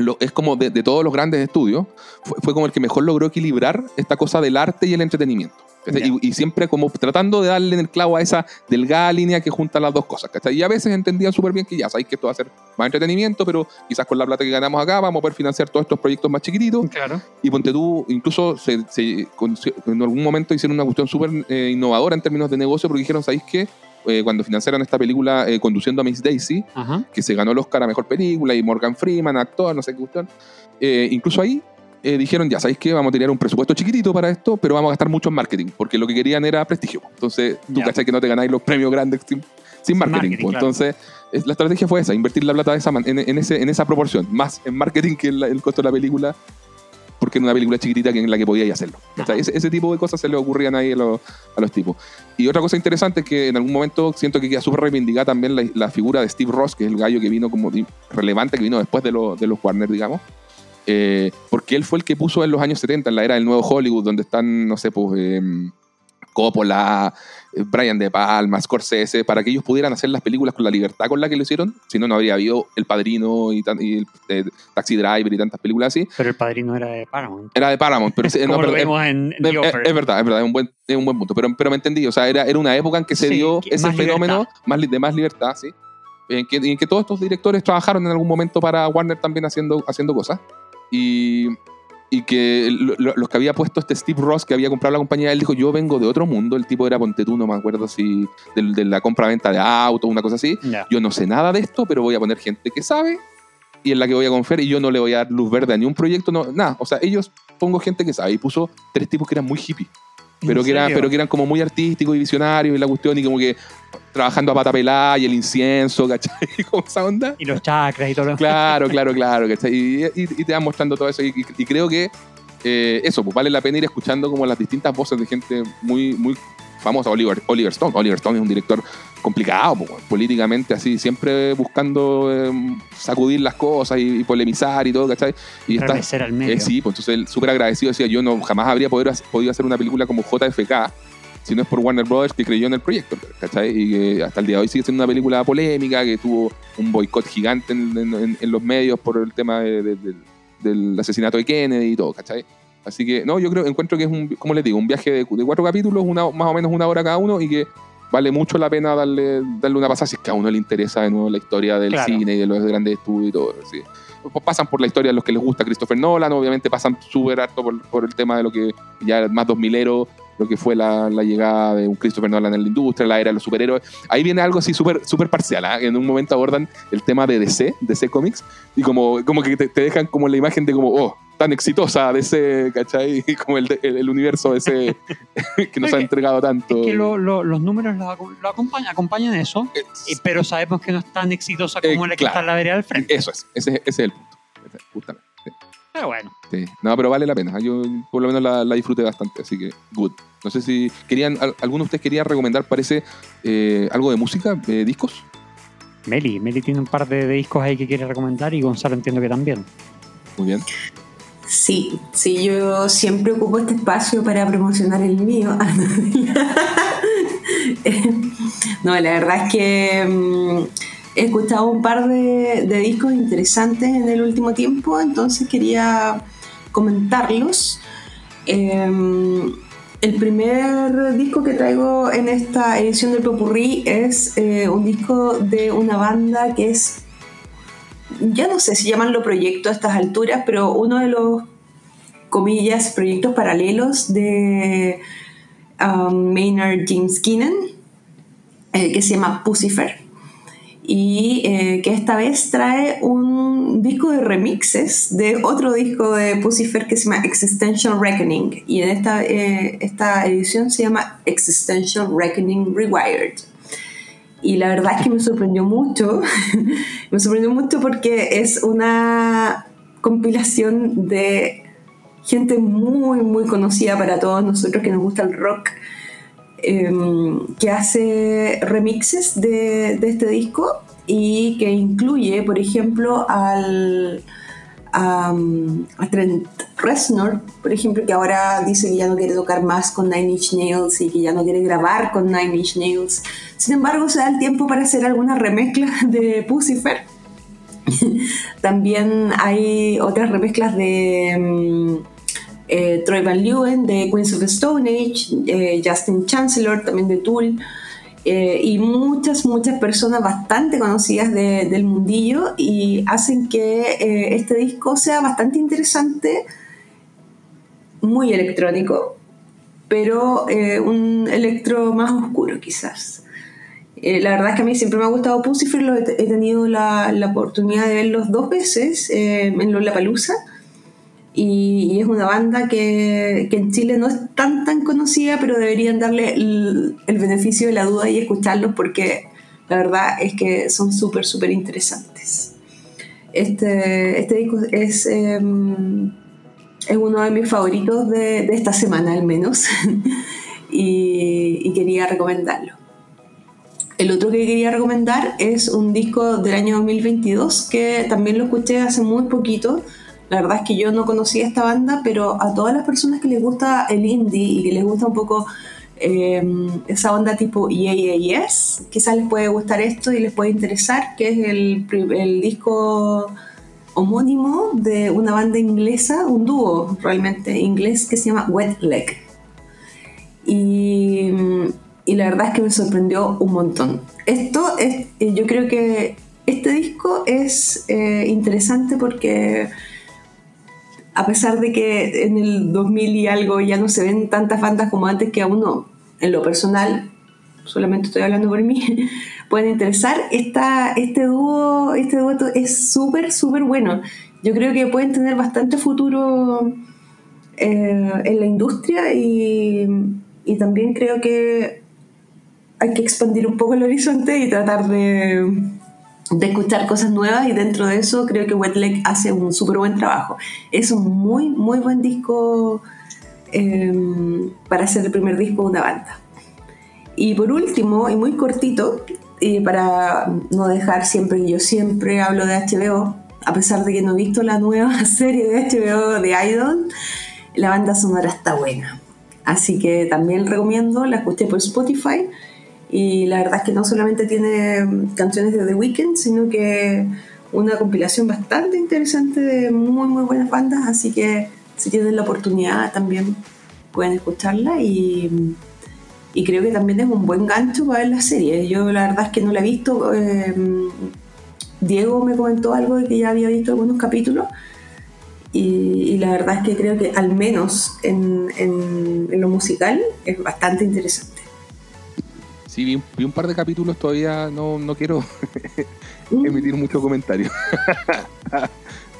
S4: lo, es como de, de todos los grandes estudios, fue, fue como el que mejor logró equilibrar esta cosa del arte y el entretenimiento. Y, y siempre como tratando de darle en el clavo a esa delgada línea que junta las dos cosas. ¿cachai? Y a veces entendían súper bien que ya sabéis que esto va a ser más entretenimiento, pero quizás con la plata que ganamos acá vamos a poder financiar todos estos proyectos más chiquititos.
S1: Claro.
S4: Y ponte tú, incluso se, en algún momento hicieron una cuestión súper eh, innovadora en términos de negocio porque dijeron, ¿sabéis qué? Eh, cuando financiaron esta película eh, Conduciendo a Miss Daisy,
S1: Ajá.
S4: que se ganó el Oscar a Mejor Película y Morgan Freeman, actor, no sé qué cuestión, eh, incluso ahí eh, dijeron, ya, ¿sabéis qué? Vamos a tener un presupuesto chiquitito para esto, pero vamos a gastar mucho en marketing, porque lo que querían era prestigio. Entonces, tú cachai que no te ganáis los premios grandes sin, sin marketing.
S1: marketing,
S4: pues.
S1: claro.
S4: Entonces, es- la estrategia fue esa, invertir la plata de esa man- en, en ese, en esa proporción, más en marketing que en la- el costo de la película, porque era una película chiquitita en la que podíais hacerlo. ¿cachai?
S1: Ajá.
S4: Ese, ese tipo de cosas se le ocurrían ahí a los, a los tipos. Y otra cosa interesante es que en algún momento siento que queda súper reivindicada también la, la figura de Steve Ross, que es el gallo que vino como relevante, que vino después de, lo- de los Warner, digamos. Eh, porque él fue el que puso en los años 70, en la era del nuevo Hollywood, donde están, no sé, pues eh, Coppola, eh, Brian De Palma, Scorsese, para que ellos pudieran hacer las películas con la libertad con la que lo hicieron. Si no, no habría habido El Padrino y, tan- y el, eh, Taxi Driver y tantas películas así.
S1: Pero el padrino era de Paramount.
S4: Era de Paramount, pero no, pero-
S1: vemos en, en
S4: es,
S1: The
S4: es- es verdad, es verdad, es un buen, es un buen punto. Pero, pero me entendí, o sea, era, era una época en que se
S1: Sí,
S4: dio
S1: que-
S4: ese fenómeno más, de más libertad, sí. En que, en que todos estos directores trabajaron en algún momento para Warner también haciendo, haciendo cosas. Y, y que lo- lo- los que había puesto este Steve Ross, que había comprado la compañía, él dijo, yo vengo de otro mundo. El tipo era Ponte tú, no me acuerdo si del- de, la compra-venta de autos, una cosa así.
S1: Ya.
S4: Yo no sé nada de esto, pero voy a poner gente que sabe y en la que voy a confiar y yo no le voy a dar luz verde a ni un proyecto, no, nada. O sea, ellos pongo gente que sabe y puso tres tipos que eran muy hippies, pero
S1: ¿En
S4: que, eran,
S1: serio?
S4: pero que eran como muy artísticos y visionarios y la cuestión y como que trabajando a pata pelada y el incienso, ¿cachai? Como esa onda.
S1: Y los chakras y todo lo
S4: Claro, claro, claro, ¿cachai? Y, y- y te van mostrando todo eso y, y- y creo que eh, eso, pues vale la pena ir escuchando como las distintas voces de gente muy, muy famosa. Oliver, Oliver Stone. Oliver Stone es un director complicado, políticamente así, siempre buscando eh, sacudir las cosas y, y polemizar y todo, ¿cachai? Y está,
S1: al medio.
S4: eh, sí, pues entonces él súper agradecido decía, yo no jamás habría podido, podido hacer una película como JFK si no es por Warner Brothers que creyó en el proyecto, ¿cachai? Y que hasta el día de hoy sigue siendo una película polémica, que tuvo un boicot gigante en, en- en los medios por el tema de- de- de- del asesinato de Kennedy y todo, ¿cachai? Así que, no, yo creo, encuentro que es un, como les digo, un viaje de, de cuatro capítulos, una, más o menos una hora cada uno, y que vale mucho la pena darle, darle una pasada si es que a uno le interesa de nuevo la historia del
S1: Claro.
S4: cine y de los grandes estudios y todo. Pues pasan por la historia de los que les gusta Christopher Nolan, obviamente pasan súper harto por, por el tema de lo que ya más 2000ero, lo que fue la, la llegada de un Christopher Nolan en la industria, la era de los superhéroes. Ahí viene algo así súper súper parcial. ¿ah? En un momento abordan el tema de DC, DC Comics, y como, como que te, te dejan como la imagen de como, oh, tan exitosa DC, ¿cachai? Y como el, de- el, el universo DC que nos ha
S1: Es
S4: entregado tanto.
S1: Es que lo- lo- los números lo, lo acompañan, acompañan eso,
S4: Eh,
S1: y- pero sabemos que no es tan exitosa
S4: Eh,
S1: como la que
S4: claro.
S1: está en la vereda del frente.
S4: Eso es, ese, ese es el punto. Ese es, Justamente. sí.
S1: Pero bueno,
S4: Sí. No, pero vale la pena. Yo por lo menos la, la disfruté bastante, así que good. No sé si querían, al- alguno de ustedes quería recomendar, parece, eh, algo de música, eh, discos.
S1: Meli, Meli tiene un par de, de discos ahí que quiere recomendar y Gonzalo entiendo que también.
S4: Muy bien.
S2: Sí, sí, yo siempre ocupo este espacio para promocionar el mío. no, la verdad es que mm, he escuchado un par de, discos interesantes en el último tiempo, entonces quería comentarlos. Eh, el primer disco que traigo en esta edición del Popurrí es eh, un disco de una banda que es ya no sé si llamarlo proyecto a estas alturas, pero uno de los, comillas, proyectos paralelos de um, Maynard James Keenan, eh, que se llama Pucifer, y eh, que esta vez trae un disco de remixes de otro disco de Pucifer que se llama Existential Reckoning, y en esta, eh, esta edición se llama Existential Reckoning Rewired. Y la verdad es que me sorprendió mucho. me sorprendió mucho porque es una compilación de gente muy, muy conocida para todos nosotros que nos gusta el rock, em, que hace remixes de, de este disco y que incluye, por ejemplo, al, a, Trent Reznor, por ejemplo, que ahora dice que ya no quiere tocar más con Nine Inch Nails y que ya no quiere grabar con Nine Inch Nails. Sin embargo, se da el tiempo para hacer alguna remezcla de Pucifer. También hay otras remezclas de mm, eh, Troy Van Leeuwen, de Queens of the Stone Age, eh, Justin Chancellor, también de Tool, eh, y muchas, muchas personas bastante conocidas de- del mundillo y hacen que eh, este disco sea bastante interesante, muy electrónico, pero eh, un electro más oscuro quizás. La verdad es que a mí siempre me ha gustado lo he, he tenido la, la oportunidad de verlos dos veces en Lollapalooza Y, es una banda que, en Chile no es tan tan conocida, pero deberían darle el, beneficio de la duda y escucharlos porque la verdad es que son súper, súper interesantes. Este, este disco es, eh, es uno de mis favoritos de, de esta semana al menos y, y quería recomendarlo. El otro que quería recomendar es un disco del año 2022 que también lo escuché hace muy poquito. La verdad es que yo no conocía esta banda, pero a todas las personas que les gusta el indie y que les gusta un poco eh, esa onda tipo Yeah, Yeah, Yes, quizás les puede gustar esto y les puede interesar, que es el, disco homónimo de una banda inglesa, un dúo realmente inglés que se llama Wet Leg. Y, y la verdad es que me sorprendió un montón. Esto es, yo creo que este disco es eh, interesante porque a pesar de que en el 2000 y algo ya no se ven tantas bandas como antes que a uno, en lo personal, solamente estoy hablando por mí, pueden interesar, este dúo, este dueto es súper, súper bueno. Yo creo que pueden tener bastante futuro eh, en la industria y también creo que hay que expandir un poco el horizonte y tratar de, de escuchar cosas nuevas y dentro de eso creo que Wet Leg hace un súper buen trabajo. Es un muy, muy buen disco eh, para ser el primer disco de una banda. Y por último, y muy cortito, y para no dejar siempre, yo siempre hablo de HBO, a pesar de que no he visto la nueva serie de HBO de Idol, la banda sonora está buena. Así que también recomiendo, la escuché por Spotify y la verdad es que no solamente tiene canciones de The Weeknd, sino que una compilación bastante interesante de muy muy buenas bandas, así que si tienen la oportunidad también pueden escucharla y, y creo que también es un buen gancho para ver la serie. Yo la verdad es que no la he visto, eh, Diego me comentó algo de que ya había visto algunos capítulos y, la verdad es que creo que al menos en, en, en lo musical es bastante interesante.
S4: Sí, vi un, vi un par de capítulos, todavía no, no quiero emitir mucho comentario.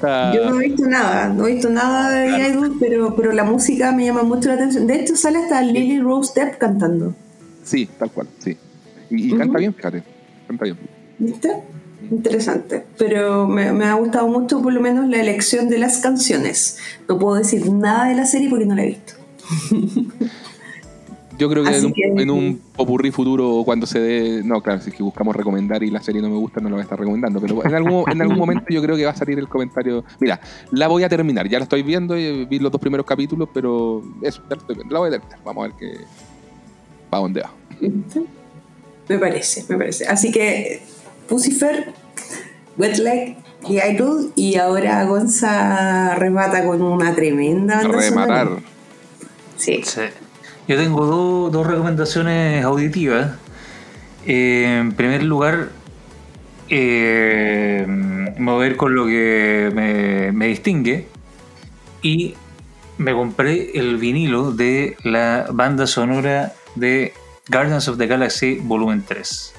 S2: Yo no he visto nada, no he visto nada de Idol, pero, pero la música me llama mucho la atención. De hecho, sale hasta Lily Rose Depp cantando.
S4: Sí, tal cual, sí. Y, canta bien, fíjate. Canta bien.
S2: ¿Viste? Interesante. Pero me, me ha gustado mucho, por lo menos, la elección de las canciones. No puedo decir nada de la serie porque no la he visto.
S4: Yo creo que en un,
S2: que-
S4: en un popurrí futuro, cuando se dé. No, claro, si es que buscamos recomendar y la serie no me gusta, no la voy a estar recomendando. Pero en algún, en algún momento yo creo que va a salir el comentario. Mira, la voy a terminar. Ya la estoy viendo, y vi los dos primeros capítulos, pero eso, ya la estoy viendo. La voy a terminar. Vamos a ver qué. ¿Para dónde va?
S2: Me parece, me parece. Así que Pucifer, Wet Leg y Idol. Y ahora Gonza remata con una tremenda
S4: Rematar.
S2: Sí.
S3: Sí. Yo tengo dos- dos recomendaciones auditivas. Eh, en primer lugar, eh, me voy a ir con lo que me, me distingue. Y me compré el vinilo de la banda sonora de Guardians of the Galaxy Volumen 3.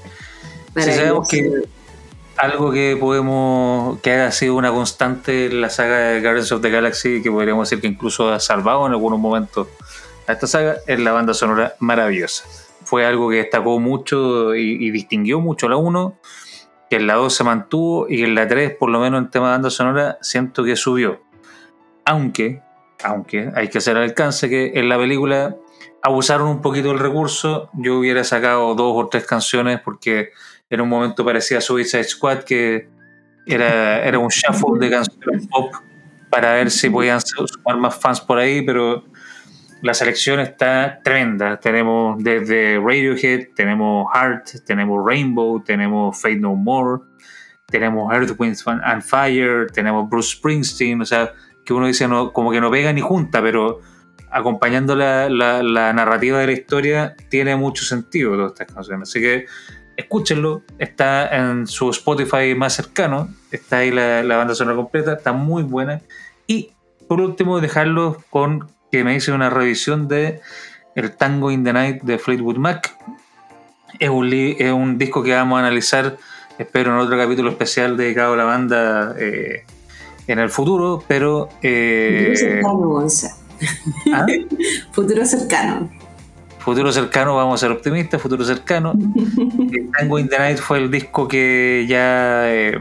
S3: Si sabemos que algo que podemos que ha sido una constante en la saga de Guardians of the Galaxy que podríamos decir que incluso ha salvado en algunos momentos a esta saga es la banda sonora maravillosa. Fue algo que destacó mucho y, distinguió mucho la 1 que en la 2 se mantuvo y en la 3 por lo menos en tema de banda sonora siento que subió. Aunque aunque hay que hacer alcance que en la película abusaron un poquito del recurso. Yo hubiera sacado dos o tres canciones porque en un momento parecía Suicide Squad que era, era un shuffle de canciones pop para ver si podían sumar más fans por ahí, pero la selección está tremenda. Tenemos desde Radiohead, tenemos Heart, tenemos Rainbow, tenemos Fate No More, tenemos Earth, and Fire, tenemos Bruce Springsteen, o sea, que uno dice como que no pega ni junta, pero acompañando la narrativa de la historia tiene mucho sentido todas estas canciones. Así que escúchenlo, está en su Spotify más cercano, está ahí la, la banda sonora completa, está muy buena. Y por último, dejarlos con que me hice una revisión de El Tango in the Night de Fleetwood Mac. Es un, es un disco que vamos a analizar, espero, en otro capítulo especial dedicado a la banda eh, en el futuro, pero...
S2: Futuro cercano, Gonza.
S3: ¿Ah?
S2: Futuro cercano.
S3: Futuro cercano, vamos a ser optimistas, futuro cercano. Tango in the Night fue el disco que ya eh,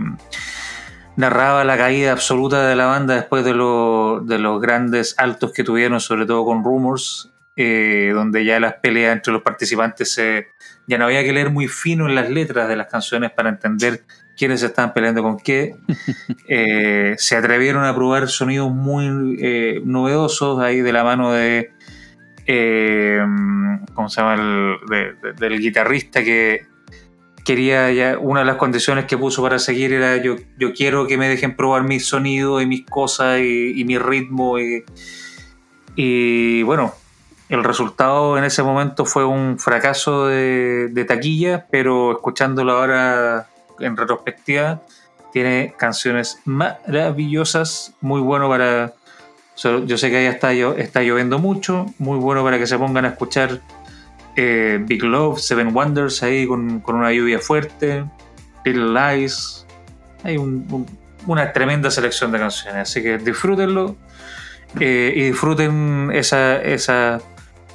S3: narraba la caída absoluta de la banda después de, lo- de los grandes altos que tuvieron, sobre todo con Rumors, eh, donde ya las peleas entre los participantes se, ya no había que leer muy fino en las letras de las canciones para entender quiénes estaban peleando con qué. Eh, se atrevieron a probar sonidos muy eh, novedosos ahí de la mano de ¿cómo se llama? El- de- de- del guitarrista que quería una de las condiciones que puso para seguir era yo, yo quiero que me dejen probar mis sonidos y mis cosas y, mi ritmo y, bueno, el resultado en ese momento fue un fracaso de, taquilla, pero escuchándolo ahora en retrospectiva, tiene canciones maravillosas, muy bueno para... Yo sé que allá está, está lloviendo mucho, muy bueno para que se pongan a escuchar eh, Big Love, Seven Wonders ahí con, con una lluvia fuerte, Little Lies. Hay un- un- una tremenda selección de canciones, así que disfrútenlo eh, y disfruten esa, esa.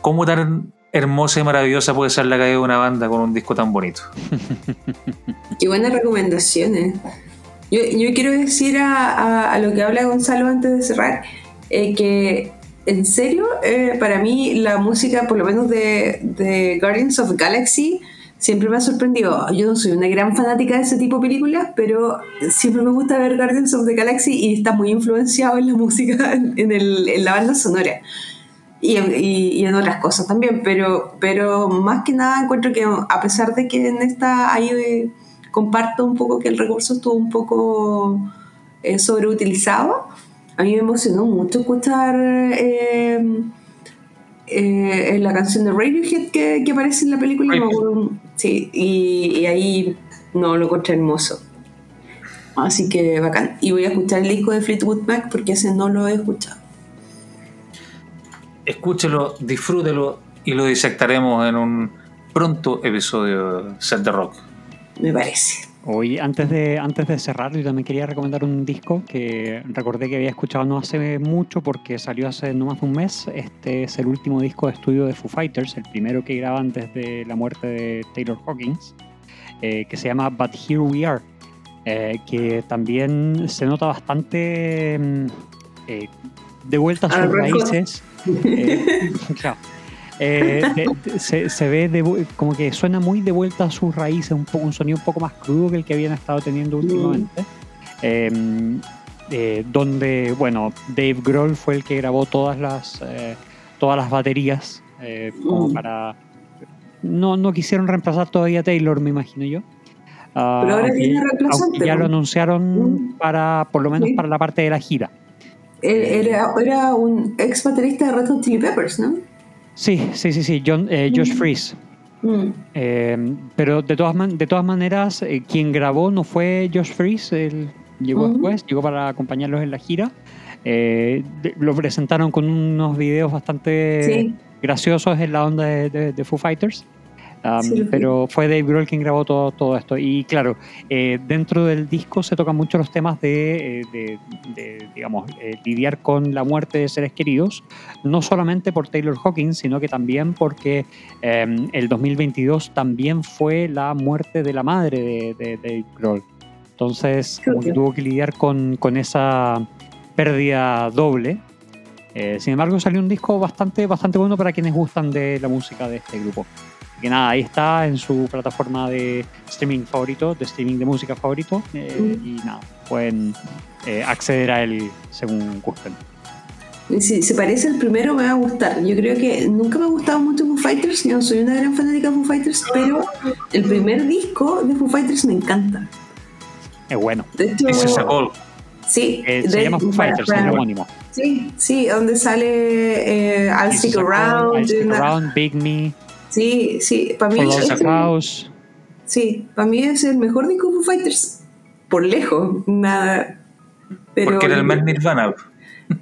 S3: cómo tan hermosa y maravillosa puede ser la caída de una banda con un disco tan bonito.
S2: Qué buenas recomendaciones. Yo, quiero decir a lo que habla Gonzalo antes de cerrar, eh, que en serio, eh, para mí la música, por lo menos de, Guardians of the Galaxy, siempre me ha sorprendido. Yo no soy una gran fanática de ese tipo de películas, pero siempre me gusta ver Guardians of the Galaxy y está muy influenciado en la música, en, la banda sonora. Y, en- y- y en otras cosas también, pero, pero más que nada encuentro que a pesar de que en esta ahí eh, comparto un poco que el recurso estuvo un poco eh, sobreutilizado, a mí me emocionó mucho escuchar eh, eh, la canción de Radiohead que, que aparece en la película. sí, y, y ahí no lo encontré hermoso. Así que bacán. Y voy a escuchar el disco de Fleetwood Mac porque ese no lo he escuchado.
S3: Escúchelo, disfrútelo y lo disectaremos en un pronto episodio de Set the Rock.
S2: Me parece.
S1: Hoy, antes de, antes de cerrar, yo también quería recomendar un disco que recordé que había escuchado no hace mucho porque salió hace no más de un mes. Este es el último disco de estudio de Foo Fighters, el primero que graban antes de la muerte de Taylor Hawkins, eh, que se llama But Here We Are, eh, que también se nota bastante mm, eh, de vuelta a
S2: Al
S1: sus raíces. Eh, claro. Eh, de- de- se, se ve de como que suena muy de vuelta a sus raíces, un, poco, un sonido un poco más crudo que el que habían estado teniendo últimamente. Eh, eh, donde, bueno, Dave Grohl fue el que grabó todas las, eh, todas las baterías eh, como
S2: Mm.
S1: para... No, no quisieron reemplazar todavía a Taylor, me imagino yo. Ah,
S2: Pero ahora tiene reemplazante,
S1: ya
S2: ¿no?
S1: lo anunciaron
S2: Mm.
S1: para, por lo menos
S2: Sí.
S1: para la parte de la gira.
S2: Él Era, era un ex baterista de Red Hot Chili Peppers, ¿no?
S1: Sí, sí, sí, sí, John, eh, Josh. Freeze.
S2: Mm.
S1: Eh, pero de todas, man- de todas maneras, eh, quien grabó no fue Josh Freeze, él llegó después, llegó para acompañarlos en la gira. Eh, de- lo presentaron con unos videos bastante
S2: Sí.
S1: graciosos en la onda de, de- de Foo Fighters. Um,
S2: Sí,
S1: pero fue Dave Grohl quien grabó todo, todo esto. Y claro, eh, dentro del disco se tocan mucho los temas de, eh, de- de, digamos, eh, lidiar con la muerte de seres queridos, no solamente por Taylor Hawkins, sino que también porque eh, el 2022 también fue la muerte de la madre de, de Dave Grohl. Entonces, como que
S2: Chuta.
S1: tuvo que lidiar con, con esa pérdida doble. Sin embargo, salió un disco bastante, bastante bueno para quienes gustan de la música de este grupo. Que nada, ahí está en su plataforma de streaming favorito, de streaming de música favorito. eh,
S2: Mm.
S1: Y nada, pueden eh, acceder a él según gusten.
S2: Si se parece al primero, me va a gustar. Yo creo que nunca me ha gustado mucho Foo Fighters. Yo no soy una gran fanática de Foo Fighters, pero el primer disco de Foo Fighters me encanta.
S1: Es bueno.
S2: De hecho,
S3: sacó.
S2: sí,
S1: Eh,
S2: de-
S1: se llama Foo
S2: para-
S1: Fighters,
S2: para-
S1: el homónimo.
S2: Sí, sí, donde sale eh, I'll Stick Around.
S1: I'll Stick Around, Big Me,
S2: Sí, sí, para mí, es,
S1: House.
S2: sí, para mí es el mejor disco de Foo Fighters. Por lejos, nada. Pero,
S3: Porque era el más Nirvana.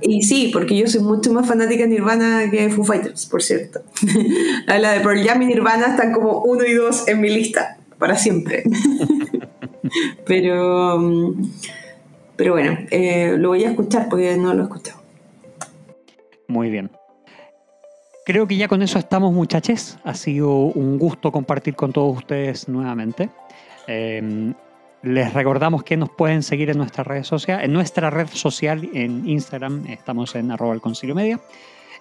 S2: Y sí, porque yo soy mucho más fanática de Nirvana que de Foo Fighters, por cierto. La de Pearl Jam y Nirvana están como uno y dos en mi lista, para siempre. pero, mm, Pero bueno, eh, lo voy a escuchar porque no lo he escuchado.
S1: Muy bien. Creo que ya con eso estamos, muchachos. Ha sido un gusto compartir con todos ustedes nuevamente. Eh, les recordamos que nos pueden seguir en nuestras redes sociales. En nuestra red social en Instagram estamos en arroba el concilio media.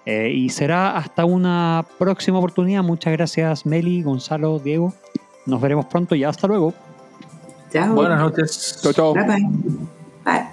S1: Eh, y será hasta una próxima oportunidad. Muchas gracias, Meli, Gonzalo, Diego. Nos veremos pronto y hasta luego.
S2: Chao.
S3: Buenas noches.
S4: Chao, chao.
S2: Bye bye. Bye.